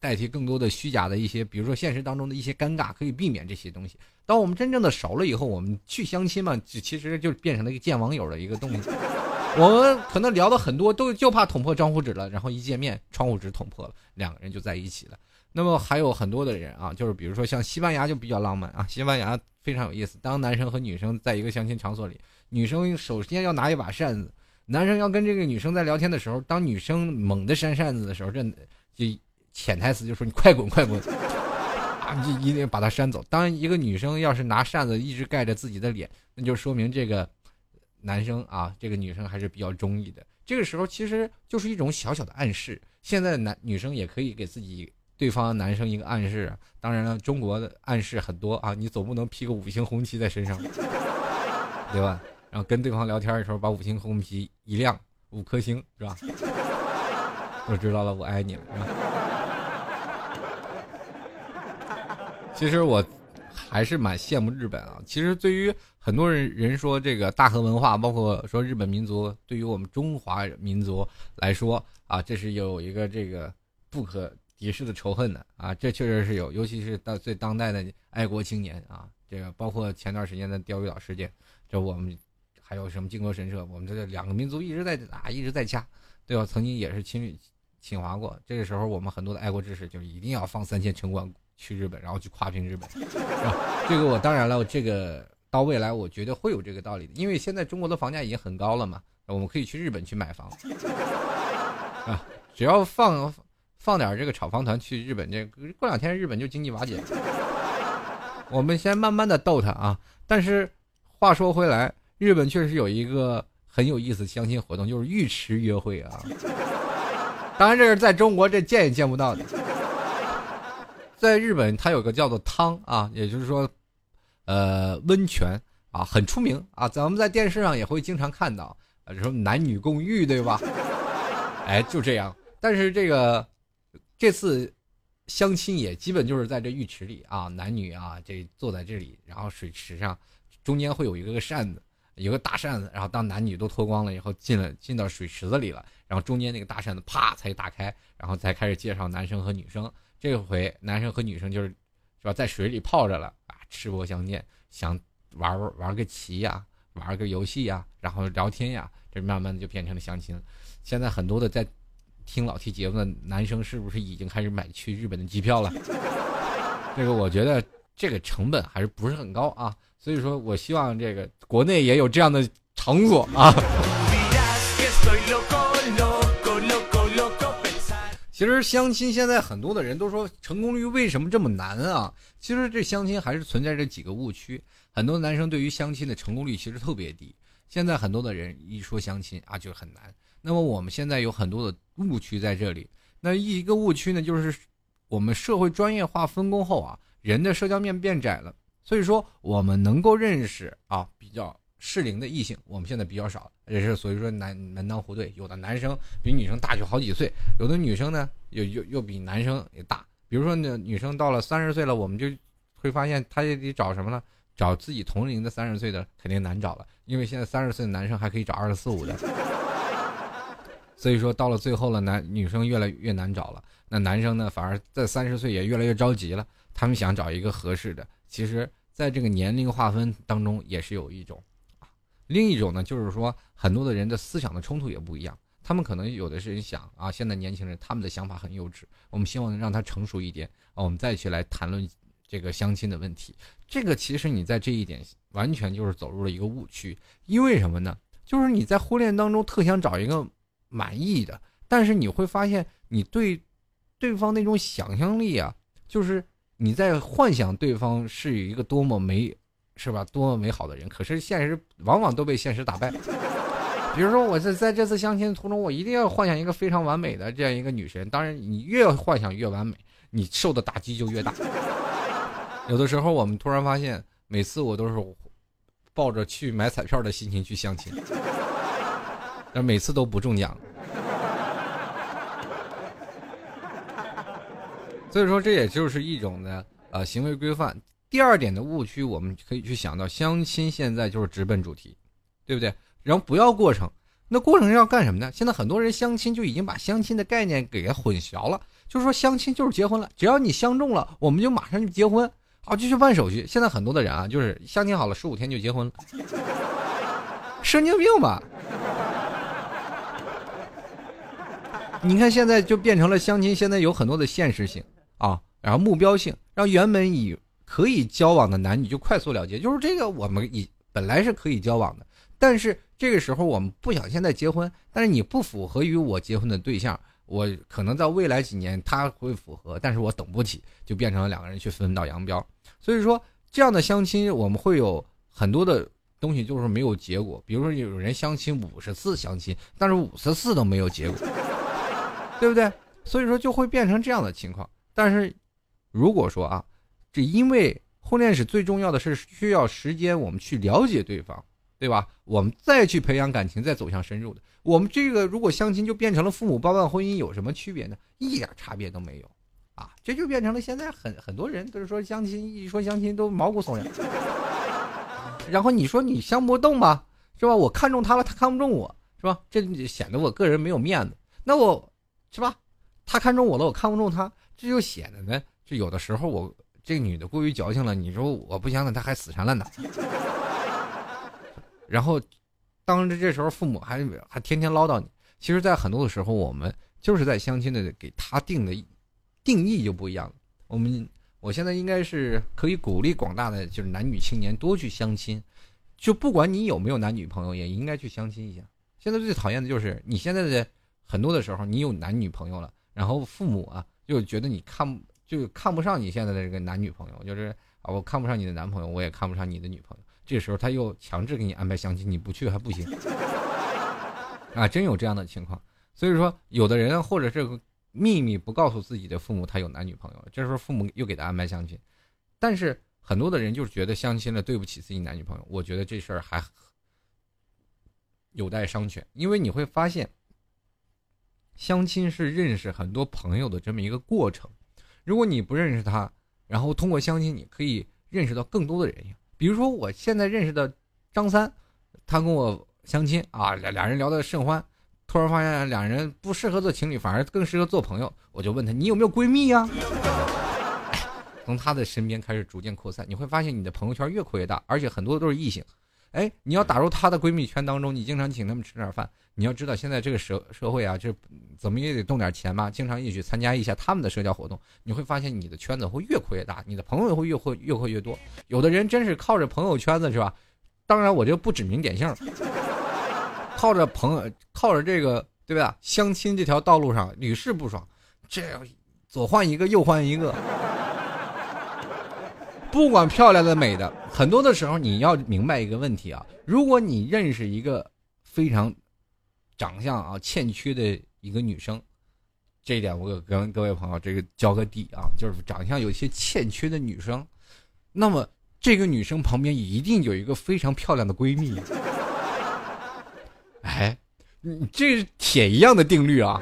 代替更多的虚假的一些，比如说现实当中的一些尴尬，可以避免这些东西。当我们真正的熟了以后，我们去相亲嘛，其实就变成了一个见网友的一个动作。我们可能聊的很多，都就怕捅破窗户纸了，然后一见面窗户纸捅破了，两个人就在一起了。那么还有很多的人啊，就是比如说像西班牙就比较浪漫啊，西班牙。非常有意思。当男生和女生在一个相亲场所里，女生首先要拿一把扇子，男生要跟这个女生在聊天的时候，当女生猛地扇扇子的时候，这就潜台词就说你快滚快滚，啊，就一定把她扇走。当一个女生要是拿扇子一直盖着自己的脸，那就说明这个男生啊，这个女生还是比较中意的。这个时候其实就是一种小小的暗示。现在男女生也可以给自己。对方男生一个暗示，当然了，中国的暗示很多啊，你总不能披个五星红旗在身上，对吧？然后跟对方聊天的时候，把五星红旗一亮，五颗星是吧？我知道了，我爱你了，是吧？其实我还是蛮羡慕日本啊。其实对于很多人人说这个大和文化，包括说日本民族，对于我们中华民族来说啊，这是有一个这个不可。敌视的仇恨的啊，这确实是有，尤其是到最当代的爱国青年啊，这个包括前段时间的钓鱼岛事件，这我们还有什么靖国神社，我们这两个民族一直在打，一直在掐，对吧？曾经也是侵侵华过，这个时候我们很多的爱国志士就一定要放三千城管去日本，然后去跨平日本。这个我当然了，这个到未来我觉得会有这个道理的，因为现在中国的房价已经很高了嘛，我们可以去日本去买房 啊，只要放放点这个炒房团去日本，这过两天日本就经济瓦解。我们先慢慢的逗他啊，但是话说回来，日本确实有一个很有意思相亲活动，就是浴池约会啊。当然这是在中国这见也见不到的。在日本，它有个叫做汤啊，也就是说，呃，温泉啊，很出名啊。咱们在电视上也会经常看到，啊，什么男女共浴，对吧？哎，就这样。但是这个这次相亲也基本就是在这浴池里啊，男女啊，这坐在这里，然后水池上中间会有一个扇子，有个大扇子，然后当男女都脱光了以后，进了进到水池子里了，然后中间那个大扇子啪才打开，然后才开始介绍男生和女生。这回男生和女生就是，是吧，在水里泡着了啊，赤膊相见，想玩玩个棋呀，玩个游戏呀，然后聊天呀，这慢慢的就变成了相亲。现在很多的在听老 T 节目的男生，是不是已经开始买去日本的机票了？这个我觉得这个成本还是不是很高啊，所以说我希望这个国内也有这样的场所啊。其实相亲现在很多的人都说成功率为什么这么难啊？其实这相亲还是存在着几个误区。很多男生对于相亲的成功率其实特别低。现在很多的人一说相亲啊就很难。那么我们现在有很多的误区在这里。那一个误区呢，就是我们社会专业化分工后啊，人的社交面变窄了。所以说我们能够认识啊比较。适龄的异性，我们现在比较少，也是所以说男门当户对，有的男生比女生大去好几岁，有的女生呢又又又比男生也大。比如说呢，女生到了三十岁了，我们就会发现她也得找什么呢？找自己同龄的三十岁的肯定难找了，因为现在三十岁的男生还可以找二十四五的。所以说到了最后了，男女生越来越难找了，那男生呢反而在三十岁也越来越着急了，他们想找一个合适的。其实，在这个年龄划分当中，也是有一种。另一种呢，就是说很多的人的思想的冲突也不一样，他们可能有的是人想啊，现在年轻人他们的想法很幼稚，我们希望让他成熟一点啊，我们再去来谈论这个相亲的问题。这个其实你在这一点完全就是走入了一个误区，因为什么呢？就是你在婚恋当中特想找一个满意的，但是你会发现你对对方那种想象力啊，就是你在幻想对方是一个多么美。是吧？多么美好的人，可是现实往往都被现实打败。比如说，我在在这次相亲途中，我一定要幻想一个非常完美的这样一个女神。当然，你越幻想越完美，你受的打击就越大。有的时候，我们突然发现，每次我都是抱着去买彩票的心情去相亲，但每次都不中奖。所以说，这也就是一种的呃行为规范。第二点的误区，我们可以去想到，相亲现在就是直奔主题，对不对？然后不要过程，那过程要干什么呢？现在很多人相亲就已经把相亲的概念给混淆了，就是说相亲就是结婚了，只要你相中了，我们就马上就结婚，好就去办手续。现在很多的人啊，就是相亲好了，十五天就结婚了，神经病吧？你看现在就变成了相亲，现在有很多的现实性啊，然后目标性，让原本以可以交往的男女就快速了结，就是这个我们以本来是可以交往的，但是这个时候我们不想现在结婚，但是你不符合于我结婚的对象，我可能在未来几年他会符合，但是我等不起，就变成了两个人去分道扬镳。所以说这样的相亲我们会有很多的东西就是没有结果，比如说有人相亲五十次相亲，但是五十次都没有结果，对不对？所以说就会变成这样的情况。但是如果说啊。这因为婚恋史最重要的是需要时间，我们去了解对方，对吧？我们再去培养感情，再走向深入的。我们这个如果相亲就变成了父母包办婚姻，有什么区别呢？一点差别都没有，啊，这就变成了现在很很多人都是说相亲，一说相亲都毛骨悚然。然后你说你相不动吧，是吧？我看中他了，他看不中我，是吧？这显得我个人没有面子。那我，是吧？他看中我了，我看不中他，这就显得呢，就有的时候我这个女的过于矫情了。你说我不相信，她还死缠烂打。然后，当着这时候父母还还天天唠叨你。其实，在很多的时候，我们就是在相亲的给他定的定义就不一样了。我们我现在应该是可以鼓励广大的就是男女青年多去相亲，就不管你有没有男女朋友，也应该去相亲一下。现在最讨厌的就是你现在的很多的时候，你有男女朋友了，然后父母啊就觉得你看就看不上你现在的这个男女朋友，就是啊我看不上你的男朋友，我也看不上你的女朋友。这时候他又强制给你安排相亲，你不去还不行啊！真有这样的情况。所以说，有的人或者是秘密不告诉自己的父母他有男女朋友，这时候父母又给他安排相亲。但是很多的人就是觉得相亲了对不起自己男女朋友，我觉得这事儿还有待商榷。因为你会发现，相亲是认识很多朋友的这么一个过程。如果你不认识他，然后通过相亲，你可以认识到更多的人。比如说，我现在认识的张三，他跟我相亲啊，俩俩人聊得甚欢，突然发现两人不适合做情侣，反而更适合做朋友。我就问他，你有没有闺蜜呀？从他的身边开始逐渐扩散，你会发现你的朋友圈越扩越大，而且很多都是异性。哎，你要打入她的闺蜜圈当中，你经常请他们吃点饭。你要知道，现在这个社社会啊，这怎么也得动点钱嘛。经常一起参加一下他们的社交活动，你会发现你的圈子会越扩越大，你的朋友会越扩越扩越多。有的人真是靠着朋友圈子是吧？当然，我就不指名点姓，靠着朋友，靠着这个对吧？相亲这条道路上屡试不爽，这左换一个，右换一个。不管漂亮的美的，很多的时候你要明白一个问题啊。如果你认识一个非常长相啊欠缺的一个女生，这一点我跟各位朋友这个交个底啊，就是长相有些欠缺的女生，那么这个女生旁边一定有一个非常漂亮的闺蜜。哎，你这是铁一样的定律啊。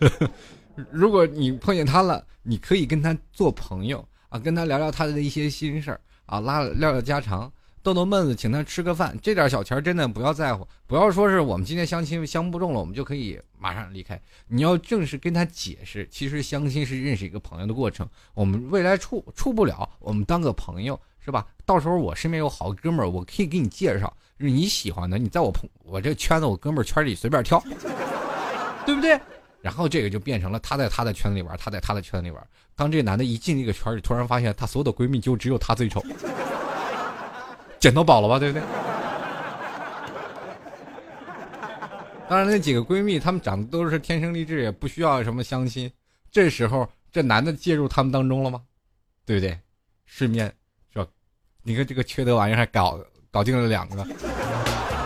如果你碰见他了，你可以跟他做朋友啊，跟他聊聊他的一些心事啊，拉聊聊家常，逗逗闷子，请他吃个饭，这点小钱真的不要在乎，不要说是我们今天相亲相不中了，我们就可以马上离开。你要正式跟他解释，其实相亲是认识一个朋友的过程，我们未来处处不了，我们当个朋友是吧？到时候我身边有好哥们儿，我可以给你介绍，是你喜欢的，你在我朋我这圈子，我哥们儿圈里随便挑，对不对？然后这个就变成了她在她的圈子里玩，她在她的圈子里玩。当这男的一进这个圈里，突然发现他所有的闺蜜就只有她最丑，捡到宝了吧，对不对？当然，那几个闺蜜她们长得都是天生丽质，也不需要什么相亲。这时候，这男的介入他们当中了吗？对不对？顺便说，你看这个缺德玩意儿还搞搞定了两个，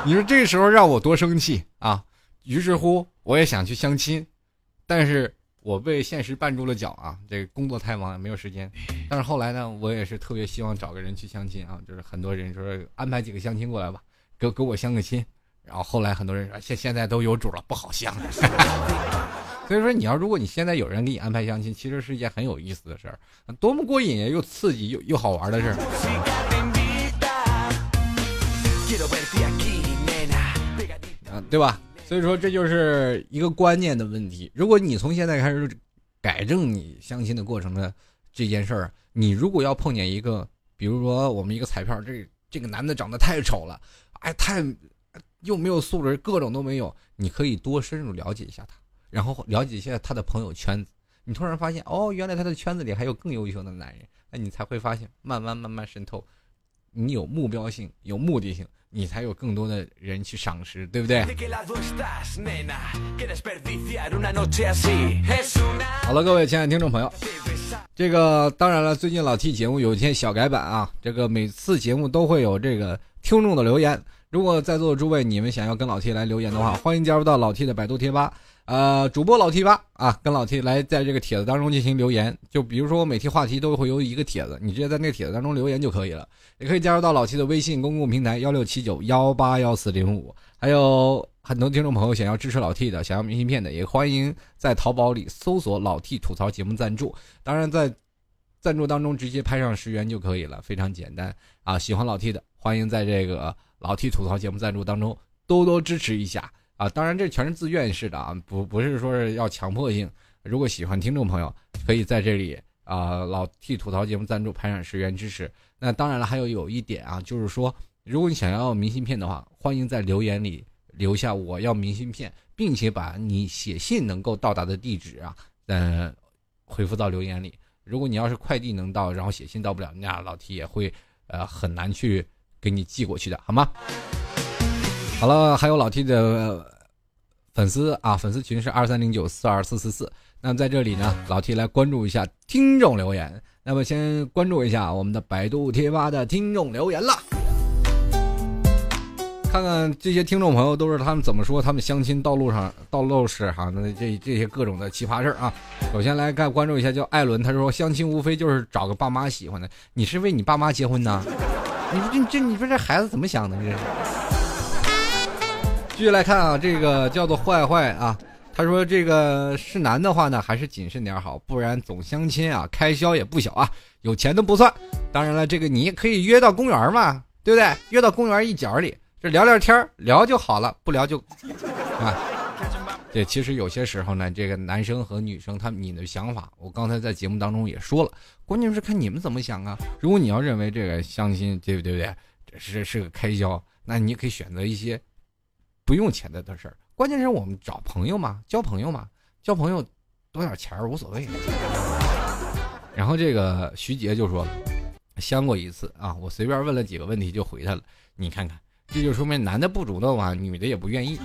你说这时候让我多生气啊！于是乎，我也想去相亲。但是我被现实绊住了脚啊！这个工作太忙，没有时间。但是后来呢，我也是特别希望找个人去相亲啊，就是很多人说安排几个相亲过来吧，给给我相个亲。然后后来很多人说现现在都有主了，不好相。所以说，你要如果你现在有人给你安排相亲，其实是一件很有意思的事儿，多么过瘾呀，又刺激又又好玩的事儿，啊，对吧？所以说，这就是一个观念的问题。如果你从现在开始改正你相亲的过程的这件事儿，你如果要碰见一个，比如说我们一个彩票，这这个男的长得太丑了，哎，太又没有素质，各种都没有，你可以多深入了解一下他，然后了解一下他的朋友圈子。你突然发现，哦，原来他的圈子里还有更优秀的男人，那你才会发现，慢慢慢慢渗透。你有目标性，有目的性。你才有更多的人去赏识，对不对？好了，各位亲爱的听众朋友，这个当然了，最近老 T 节目有一些小改版啊。这个每次节目都会有这个听众的留言，如果在座的诸位你们想要跟老 T 来留言的话，欢迎加入到老 T 的百度贴吧。呃，主播老 T 吧啊，跟老 T 来在这个帖子当中进行留言。就比如说我每期话题都会有一个帖子，你直接在那个帖子当中留言就可以了。也可以加入到老 T 的微信公共平台幺六七九幺八幺四零五。还有很多听众朋友想要支持老 T 的，想要明信片的，也欢迎在淘宝里搜索“老 T 吐槽节目赞助”。当然，在赞助当中直接拍上十元就可以了，非常简单啊！喜欢老 T 的，欢迎在这个老 T 吐槽节目赞助当中多多支持一下。啊，当然这全是自愿式的啊，不不是说是要强迫性。如果喜欢听众朋友，可以在这里啊，老 T 吐槽节目赞助拍上十元支持。那当然了，还有有一点啊，就是说，如果你想要明信片的话，欢迎在留言里留下我要明信片，并且把你写信能够到达的地址啊，呃，回复到留言里。如果你要是快递能到，然后写信到不了，那老 T 也会呃很难去给你寄过去的，好吗？好了，还有老 T 的粉丝啊，粉丝群是二三零九四二四四四。那在这里呢，老 T 来关注一下听众留言。那么先关注一下我们的百度贴吧的听众留言了，看看这些听众朋友都是他们怎么说他们相亲道路上道路是哈那这这些各种的奇葩事儿啊。首先来看关注一下叫艾伦，他说相亲无非就是找个爸妈喜欢的，你是为你爸妈结婚呢？你说这这你说这孩子怎么想的？这是。继续来看啊，这个叫做坏坏啊。他说：“这个是男的话呢，还是谨慎点好，不然总相亲啊，开销也不小啊。有钱都不算。当然了，这个你也可以约到公园嘛，对不对？约到公园一角里，这聊聊天聊就好了，不聊就啊。对其实有些时候呢，这个男生和女生他你的想法，我刚才在节目当中也说了，关键是看你们怎么想啊。如果你要认为这个相亲对不对不对，这是是个开销，那你可以选择一些不用钱的的事儿。”关键是我们找朋友嘛，交朋友嘛，交朋友多点钱无所谓。然后这个徐杰就说，相过一次啊，我随便问了几个问题就回他了。你看看，这就说明男的不主动啊，女的也不愿意。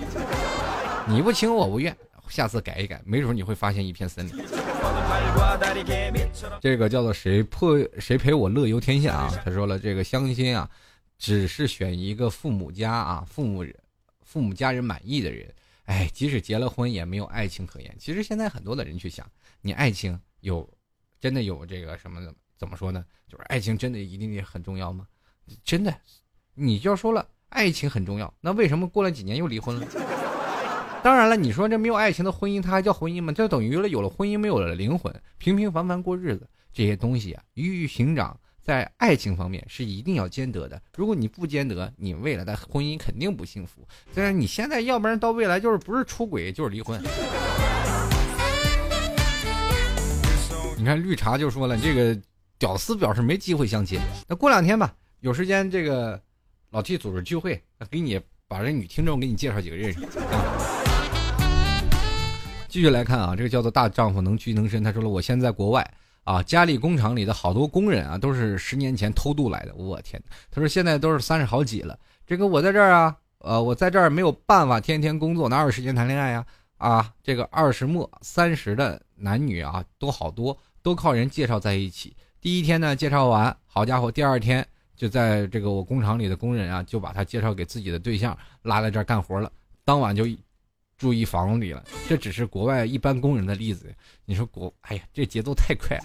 你不情我不愿，下次改一改，没准你会发现一片森林。这个叫做谁破谁陪我乐游天下啊？他说了，这个相亲啊，只是选一个父母家啊，父母人父母家人满意的人。哎，即使结了婚，也没有爱情可言。其实现在很多的人去想，你爱情有，真的有这个什么的？怎么说呢？就是爱情真的一定很重要吗？真的，你就要说了，爱情很重要，那为什么过了几年又离婚了？当然了，你说这没有爱情的婚姻，它还叫婚姻吗？就等于了有了婚姻，没有了灵魂，平平凡凡过日子，这些东西啊，鱼与熊掌。在爱情方面是一定要兼得的。如果你不兼得，你未来的婚姻肯定不幸福。虽然你现在要不然到未来就是不是出轨就是离婚。你看绿茶就说了，这个屌丝表示没机会相亲。那过两天吧，有时间这个老 T 组织聚会，给你把这女听众给你介绍几个认识。继续来看啊，这个叫做大丈夫能屈能伸。他说了，我现在国外。啊，家里工厂里的好多工人啊，都是十年前偷渡来的。我天，他说现在都是三十好几了。这个我在这儿啊，呃，我在这儿没有办法天天工作，哪有时间谈恋爱呀？啊，这个二十末三十的男女啊，都好多，都靠人介绍在一起。第一天呢，介绍完，好家伙，第二天就在这个我工厂里的工人啊，就把他介绍给自己的对象，拉在这儿干活了。当晚就。住一房里了，这只是国外一般工人的例子。你说国，哎呀，这节奏太快了，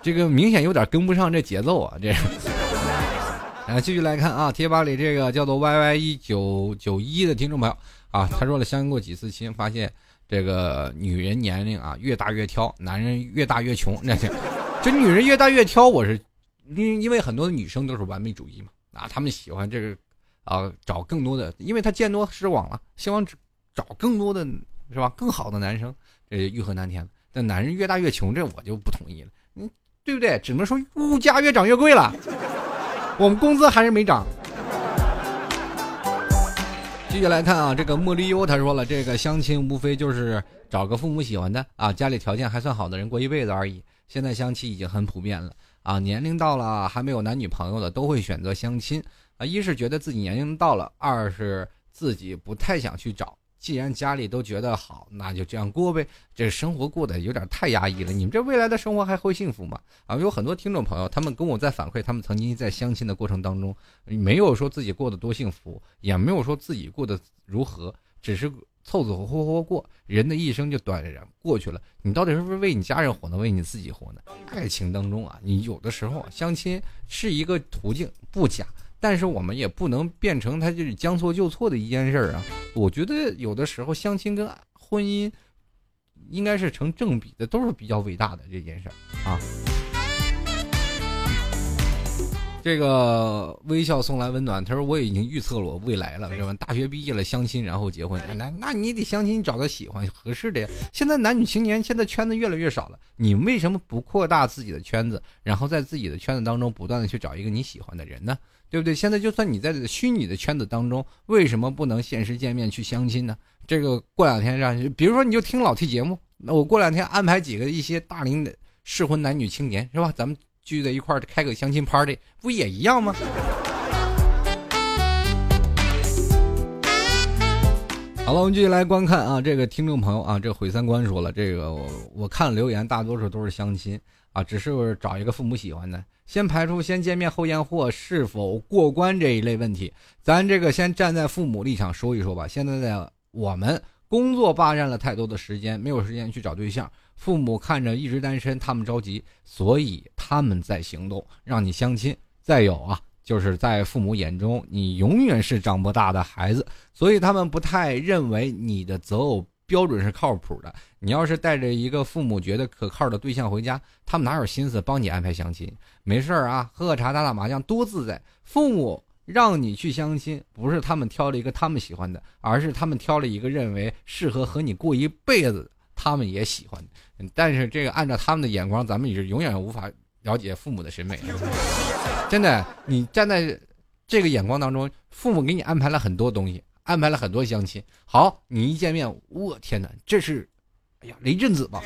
这个明显有点跟不上这节奏啊！这，然后继续来看啊，贴吧里这个叫做 Y Y 一九九一的听众朋友啊，他说了相过几次亲，发现这个女人年龄啊越大越挑，男人越大越穷。那这这女人越大越挑，我是因因为很多女生都是完美主义嘛，啊，他们喜欢这个。啊，找更多的，因为他见多识广了，希望找更多的是吧？更好的男生，这欲壑难填。但男人越大越穷，这我就不同意了，嗯，对不对？只能说物价越涨越贵了，我们工资还是没涨。继续来看啊，这个茉莉优他说了，这个相亲无非就是找个父母喜欢的啊，家里条件还算好的人过一辈子而已。现在相亲已经很普遍了啊，年龄到了还没有男女朋友的都会选择相亲。啊，一是觉得自己年龄到了，二是自己不太想去找。既然家里都觉得好，那就这样过呗。这生活过得有点太压抑了。你们这未来的生活还会幸福吗？啊，有很多听众朋友，他们跟我在反馈，他们曾经在相亲的过程当中，没有说自己过得多幸福，也没有说自己过得如何，只是凑凑合合过。人的一生就短然过去了，你到底是不是为你家人活呢，为你自己活呢？爱情当中啊，你有的时候相亲是一个途径，不假。但是我们也不能变成他就是将错就错的一件事儿啊！我觉得有的时候相亲跟婚姻应该是成正比的，都是比较伟大的这件事儿啊。这个微笑送来温暖。他说：“我已经预测了我未来了，是吧？大学毕业了，相亲，然后结婚。那那你得相亲，找个喜欢合适的呀。现在男女青年现在圈子越来越少了，你为什么不扩大自己的圈子，然后在自己的圈子当中不断的去找一个你喜欢的人呢？对不对？现在就算你在虚拟的圈子当中，为什么不能现实见面去相亲呢？这个过两天让，比如说你就听老 T 节目，那我过两天安排几个一些大龄的适婚男女青年，是吧？咱们。”聚在一块儿开个相亲 party，不也一样吗？好了，我们继续来观看啊，这个听众朋友啊，这毁三观说了，这个我我看留言，大多数都是相亲啊，只是找一个父母喜欢的，先排除先见面后验货是否过关这一类问题，咱这个先站在父母立场说一说吧。现在的我们工作霸占了太多的时间，没有时间去找对象。父母看着一直单身，他们着急，所以他们在行动，让你相亲。再有啊，就是在父母眼中，你永远是长不大的孩子，所以他们不太认为你的择偶标准是靠谱的。你要是带着一个父母觉得可靠的对象回家，他们哪有心思帮你安排相亲？没事儿啊，喝喝茶，打打麻将，多自在。父母让你去相亲，不是他们挑了一个他们喜欢的，而是他们挑了一个认为适合和你过一辈子，他们也喜欢。但是这个按照他们的眼光，咱们也是永远无法了解父母的审美。真的，你站在这个眼光当中，父母给你安排了很多东西，安排了很多相亲。好，你一见面，我天哪，这是，哎呀，雷震子吧？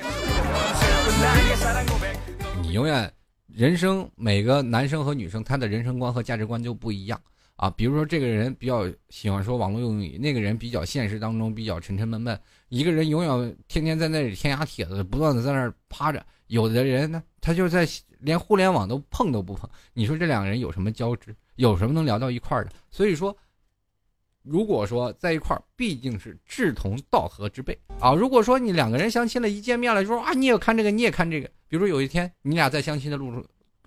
你永远人生每个男生和女生，他的人生观和价值观就不一样。啊，比如说这个人比较喜欢说网络用语，那个人比较现实当中比较沉沉闷闷。一个人永远天天在那里天涯帖子，不断的在那儿趴着。有的人呢，他就在连互联网都碰都不碰。你说这两个人有什么交织？有什么能聊到一块儿的？所以说，如果说在一块儿，毕竟是志同道合之辈啊。如果说你两个人相亲了，一见面了就，说啊，你也看这个，你也看这个。比如说有一天你俩在相亲的路途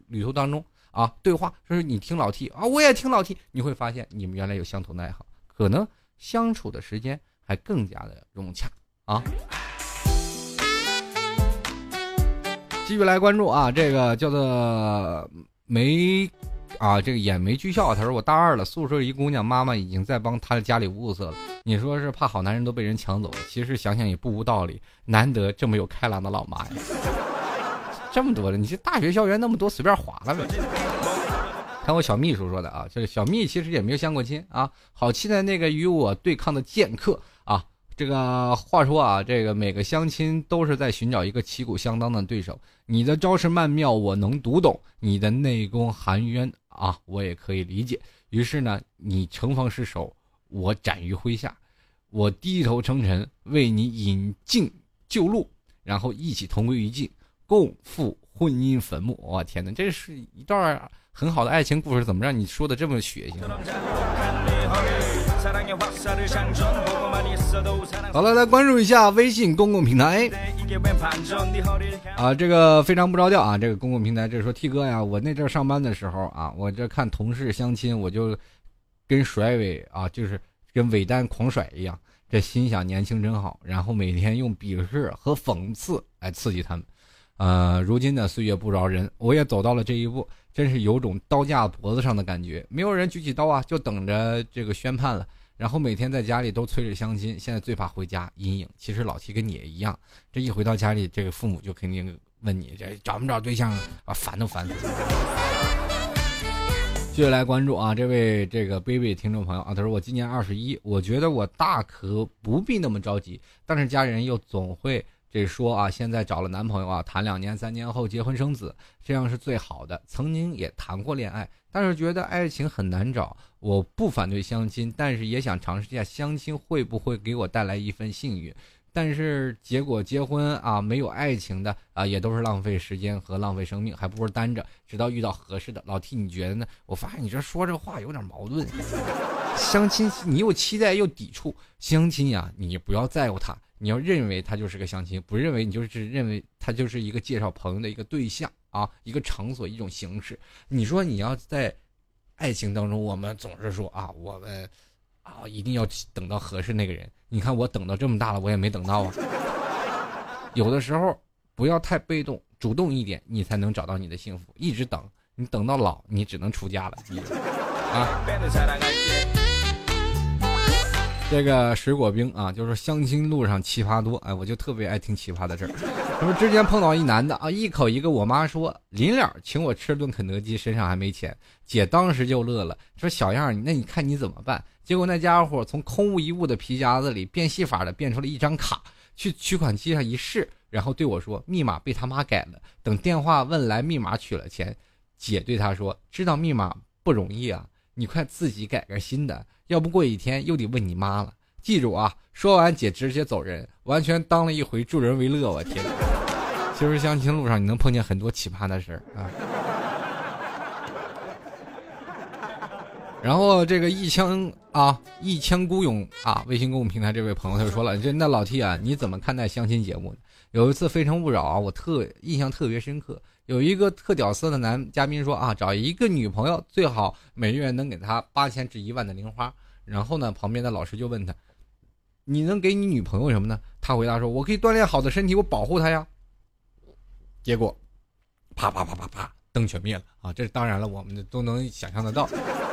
旅途当中。啊，对话说是你听老 T 啊，我也听老 T，你会发现你们原来有相同的爱好，可能相处的时间还更加的融洽啊。继续来关注啊，这个叫做梅啊，这个眼眉剧笑，他说我大二了，宿舍一姑娘妈妈已经在帮她的家里物色了，你说是怕好男人都被人抢走？其实想想也不无道理，难得这么有开朗的老妈呀。这么多了，你这大学校园那么多，随便划了呗。看我小秘书说的啊，这个小蜜其实也没有相过亲啊，好期待那个与我对抗的剑客啊。这个话说啊，这个每个相亲都是在寻找一个旗鼓相当的对手。你的招式曼妙，我能读懂；你的内功含冤啊，我也可以理解。于是呢，你城防失守，我斩于麾下，我低头称臣，为你引进旧路，然后一起同归于尽。共赴婚姻坟墓，我天哪，这是一段很好的爱情故事，怎么让你说的这么血腥？好了，来关注一下微信公共平台。啊，这个非常不着调啊，这个公共平台，这说 T 哥呀，我那阵上班的时候啊，我这看同事相亲，我就跟甩尾啊，就是跟尾单狂甩一样，这心想年轻真好，然后每天用鄙视和讽刺来刺激他们。呃，如今的岁月不饶人，我也走到了这一步，真是有种刀架脖子上的感觉。没有人举起刀啊，就等着这个宣判了。然后每天在家里都催着相亲，现在最怕回家阴影。其实老七跟你也一样，这一回到家里，这个父母就肯定问你这找没找对象啊，烦都烦死了。继续来关注啊，这位这个 baby 听众朋友啊，他说我今年二十一，我觉得我大可不必那么着急，但是家人又总会。这说啊，现在找了男朋友啊，谈两年三年后结婚生子，这样是最好的。曾经也谈过恋爱，但是觉得爱情很难找。我不反对相亲，但是也想尝试一下相亲会不会给我带来一份幸运。但是结果结婚啊，没有爱情的啊，也都是浪费时间和浪费生命，还不如单着，直到遇到合适的。老 T，你觉得呢？我发现你这说这话有点矛盾。相亲你又期待又抵触，相亲呀，你不要在乎他。你要认为他就是个相亲，不认为你就是认为他就是一个介绍朋友的一个对象啊，一个场所，一种形式。你说你要在爱情当中，我们总是说啊，我们啊一定要等到合适那个人。你看我等到这么大了，我也没等到啊。有的时候不要太被动，主动一点，你才能找到你的幸福。一直等。你等到老，你只能出家了。啊，这个水果冰啊，就是相亲路上奇葩多。哎，我就特别爱听奇葩的事儿。他说之前碰到一男的啊，一口一个我妈说临了请我吃顿肯德基，身上还没钱。姐当时就乐了，说小样儿，那你看你怎么办？结果那家伙从空无一物的皮夹子里变戏法的变出了一张卡，去取款机上一试，然后对我说密码被他妈改了。等电话问来密码取了钱，姐对他说知道密码不容易啊，你快自己改个新的，要不过几天又得问你妈了。记住啊！说完姐直接走人，完全当了一回助人为乐。我天！其实相亲路上你能碰见很多奇葩的事儿啊。然后这个一腔啊一腔孤勇啊，微信公众平台这位朋友他就说了：“这那老 T 啊，你怎么看待相亲节目？有一次《非诚勿扰》啊，我特印象特别深刻，有一个特屌丝的男嘉宾说啊，找一个女朋友最好每月能给他八千至一万的零花。然后呢，旁边的老师就问他。”你能给你女朋友什么呢？他回答说：“我可以锻炼好的身体，我保护她呀。”结果，啪啪啪啪啪，灯全灭了啊！这当然了，我们都能想象得到。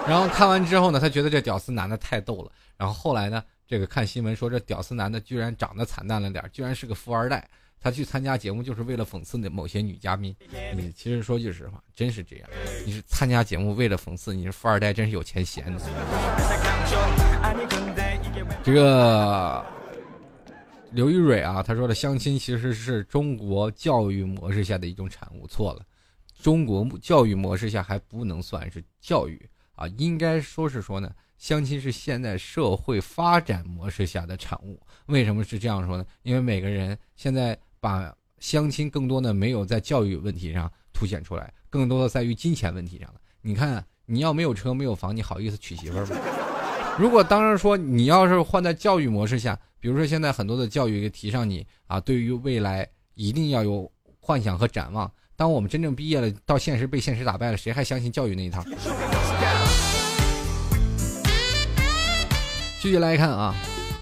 然后看完之后呢，他觉得这屌丝男的太逗了。然后后来呢，这个看新闻说这屌丝男的居然长得惨淡了点，居然是个富二代。他去参加节目就是为了讽刺那某些女嘉宾。你其实说句实话，真是这样。你是参加节目为了讽刺，你是富二代，真是有钱闲的。这个刘玉蕊啊，他说的相亲其实是中国教育模式下的一种产物，错了。中国教育模式下还不能算是教育啊，应该说是说呢，相亲是现在社会发展模式下的产物。为什么是这样说呢？因为每个人现在。把相亲更多的没有在教育问题上凸显出来，更多的在于金钱问题上了。你看，你要没有车没有房，你好意思娶媳妇吗？如果当然说你要是换在教育模式下，比如说现在很多的教育提倡你啊，对于未来一定要有幻想和展望。当我们真正毕业了，到现实被现实打败了，谁还相信教育那一套？继续来看啊。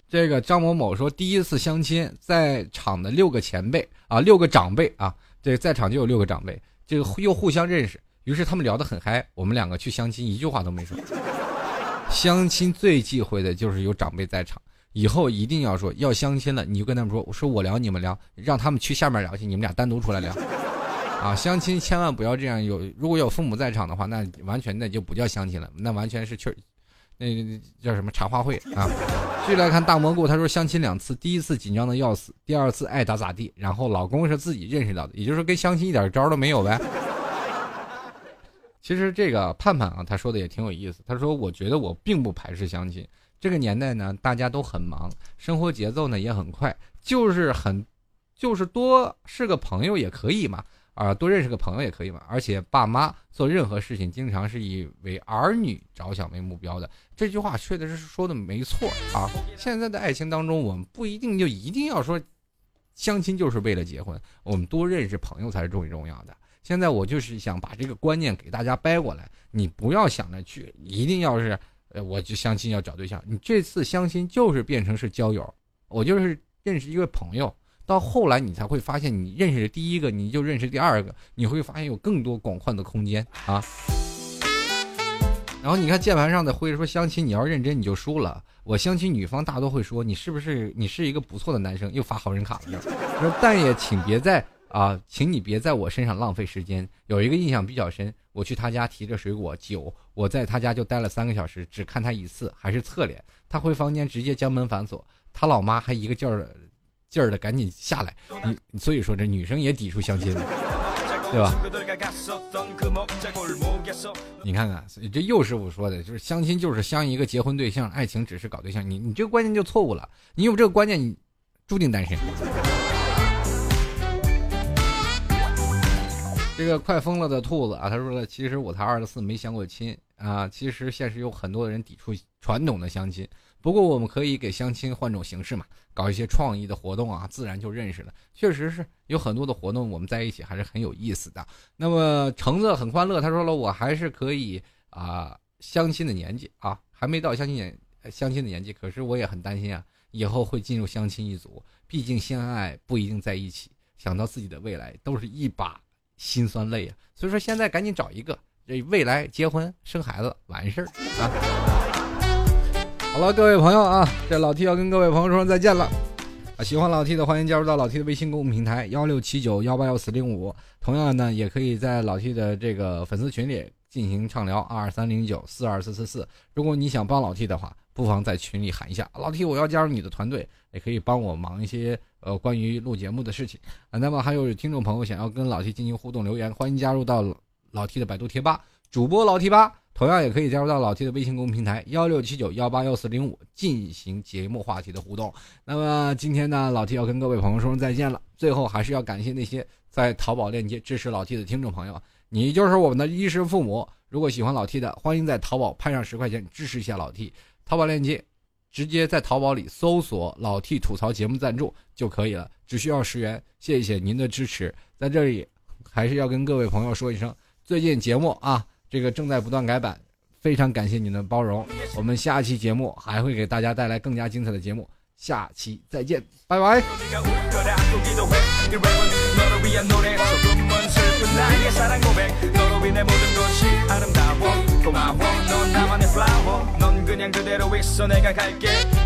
这个张某某说，第一次相亲，在场的六个前辈啊，六个长辈啊，这在场就有六个长辈，这个又互相认识，于是他们聊得很嗨。我们两个去相亲，一句话都没说。相亲最忌讳的就是有长辈在场，以后一定要说要相亲了，你就跟他们说，我说我聊，你们聊，让他们去下面聊去，你们俩单独出来聊。啊，相亲千万不要这样，有如果有父母在场的话，那完全那就不叫相亲了，那完全是去。那叫什么茶话会啊？继续来看大蘑菇，他说相亲两次，第一次紧张的要死，第二次爱咋咋地。然后老公是自己认识到的，也就是说跟相亲一点招都没有呗。其实这个盼盼啊，他说的也挺有意思。他说我觉得我并不排斥相亲，这个年代呢，大家都很忙，生活节奏呢也很快，就是很，就是多是个朋友也可以嘛。啊，多认识个朋友也可以嘛。而且爸妈做任何事情，经常是以为儿女着想为目标的。这句话确实是说的没错啊。现在的爱情当中，我们不一定就一定要说相亲就是为了结婚，我们多认识朋友才是最重要的。现在我就是想把这个观念给大家掰过来，你不要想着去一定要是呃，我就相亲要找对象。你这次相亲就是变成是交友，我就是认识一个朋友。到后来，你才会发现，你认识第一个，你就认识第二个，你会发现有更多广阔的空间啊。然后你看键盘上的会说相亲，你要认真你就输了。我相亲女方大多会说你是不是你是一个不错的男生，又发好人卡了。但也请别在啊，请你别在我身上浪费时间。有一个印象比较深，我去他家提着水果酒，我在他家就待了三个小时，只看他一次，还是侧脸。他回房间直接将门反锁，他老妈还一个劲儿。劲儿的赶紧下来，你所以说这女生也抵触相亲，对吧？你看看，这又是我说的，就是相亲就是相一个结婚对象，爱情只是搞对象。你你这个观念就错误了，你有这个观念，你注定单身。这个快疯了的兔子啊，他说了，其实我才二十四，没相过亲啊。其实现实有很多人抵触传统的相亲。不过我们可以给相亲换种形式嘛，搞一些创意的活动啊，自然就认识了。确实是有很多的活动，我们在一起还是很有意思的。那么橙子很欢乐，他说了，我还是可以啊，相亲的年纪啊，还没到相亲年相亲的年纪，可是我也很担心啊，以后会进入相亲一族，毕竟相爱不一定在一起，想到自己的未来，都是一把辛酸泪啊。所以说现在赶紧找一个。这未来结婚生孩子完事儿啊。好了，各位朋友啊，这老 T 要跟各位朋友说声再见了。啊，喜欢老 T 的欢迎加入到老 T 的微信公众平台幺六七九幺八幺四零五，同样呢，也可以在老 T 的这个粉丝群里进行畅聊二三零九四二四四四。如果你想帮老 T 的话，不妨在群里喊一下老 T，我要加入你的团队，也可以帮我忙一些呃关于录节目的事情啊。那么还有听众朋友想要跟老 T 进行互动留言，欢迎加入到老 T 的百度贴吧主播老 T 吧。同样也可以加入到老 T 的微信公众平台幺六七九幺八幺四零五进行节目话题的互动。那么今天呢，老 T 要跟各位朋友说声再见了。最后还是要感谢那些在淘宝链接支持老 T 的听众朋友，你就是我们的衣食父母。如果喜欢老 T 的，欢迎在淘宝拍上十块钱支持一下老 T。淘宝链接直接在淘宝里搜索“老 T 吐槽节目赞助”就可以了，只需要十元。谢谢您的支持，在这里还是要跟各位朋友说一声，最近节目啊。这个正在不断改版，非常感谢你的包容。我们下期节目还会给大家带来更加精彩的节目，下期再见，拜拜。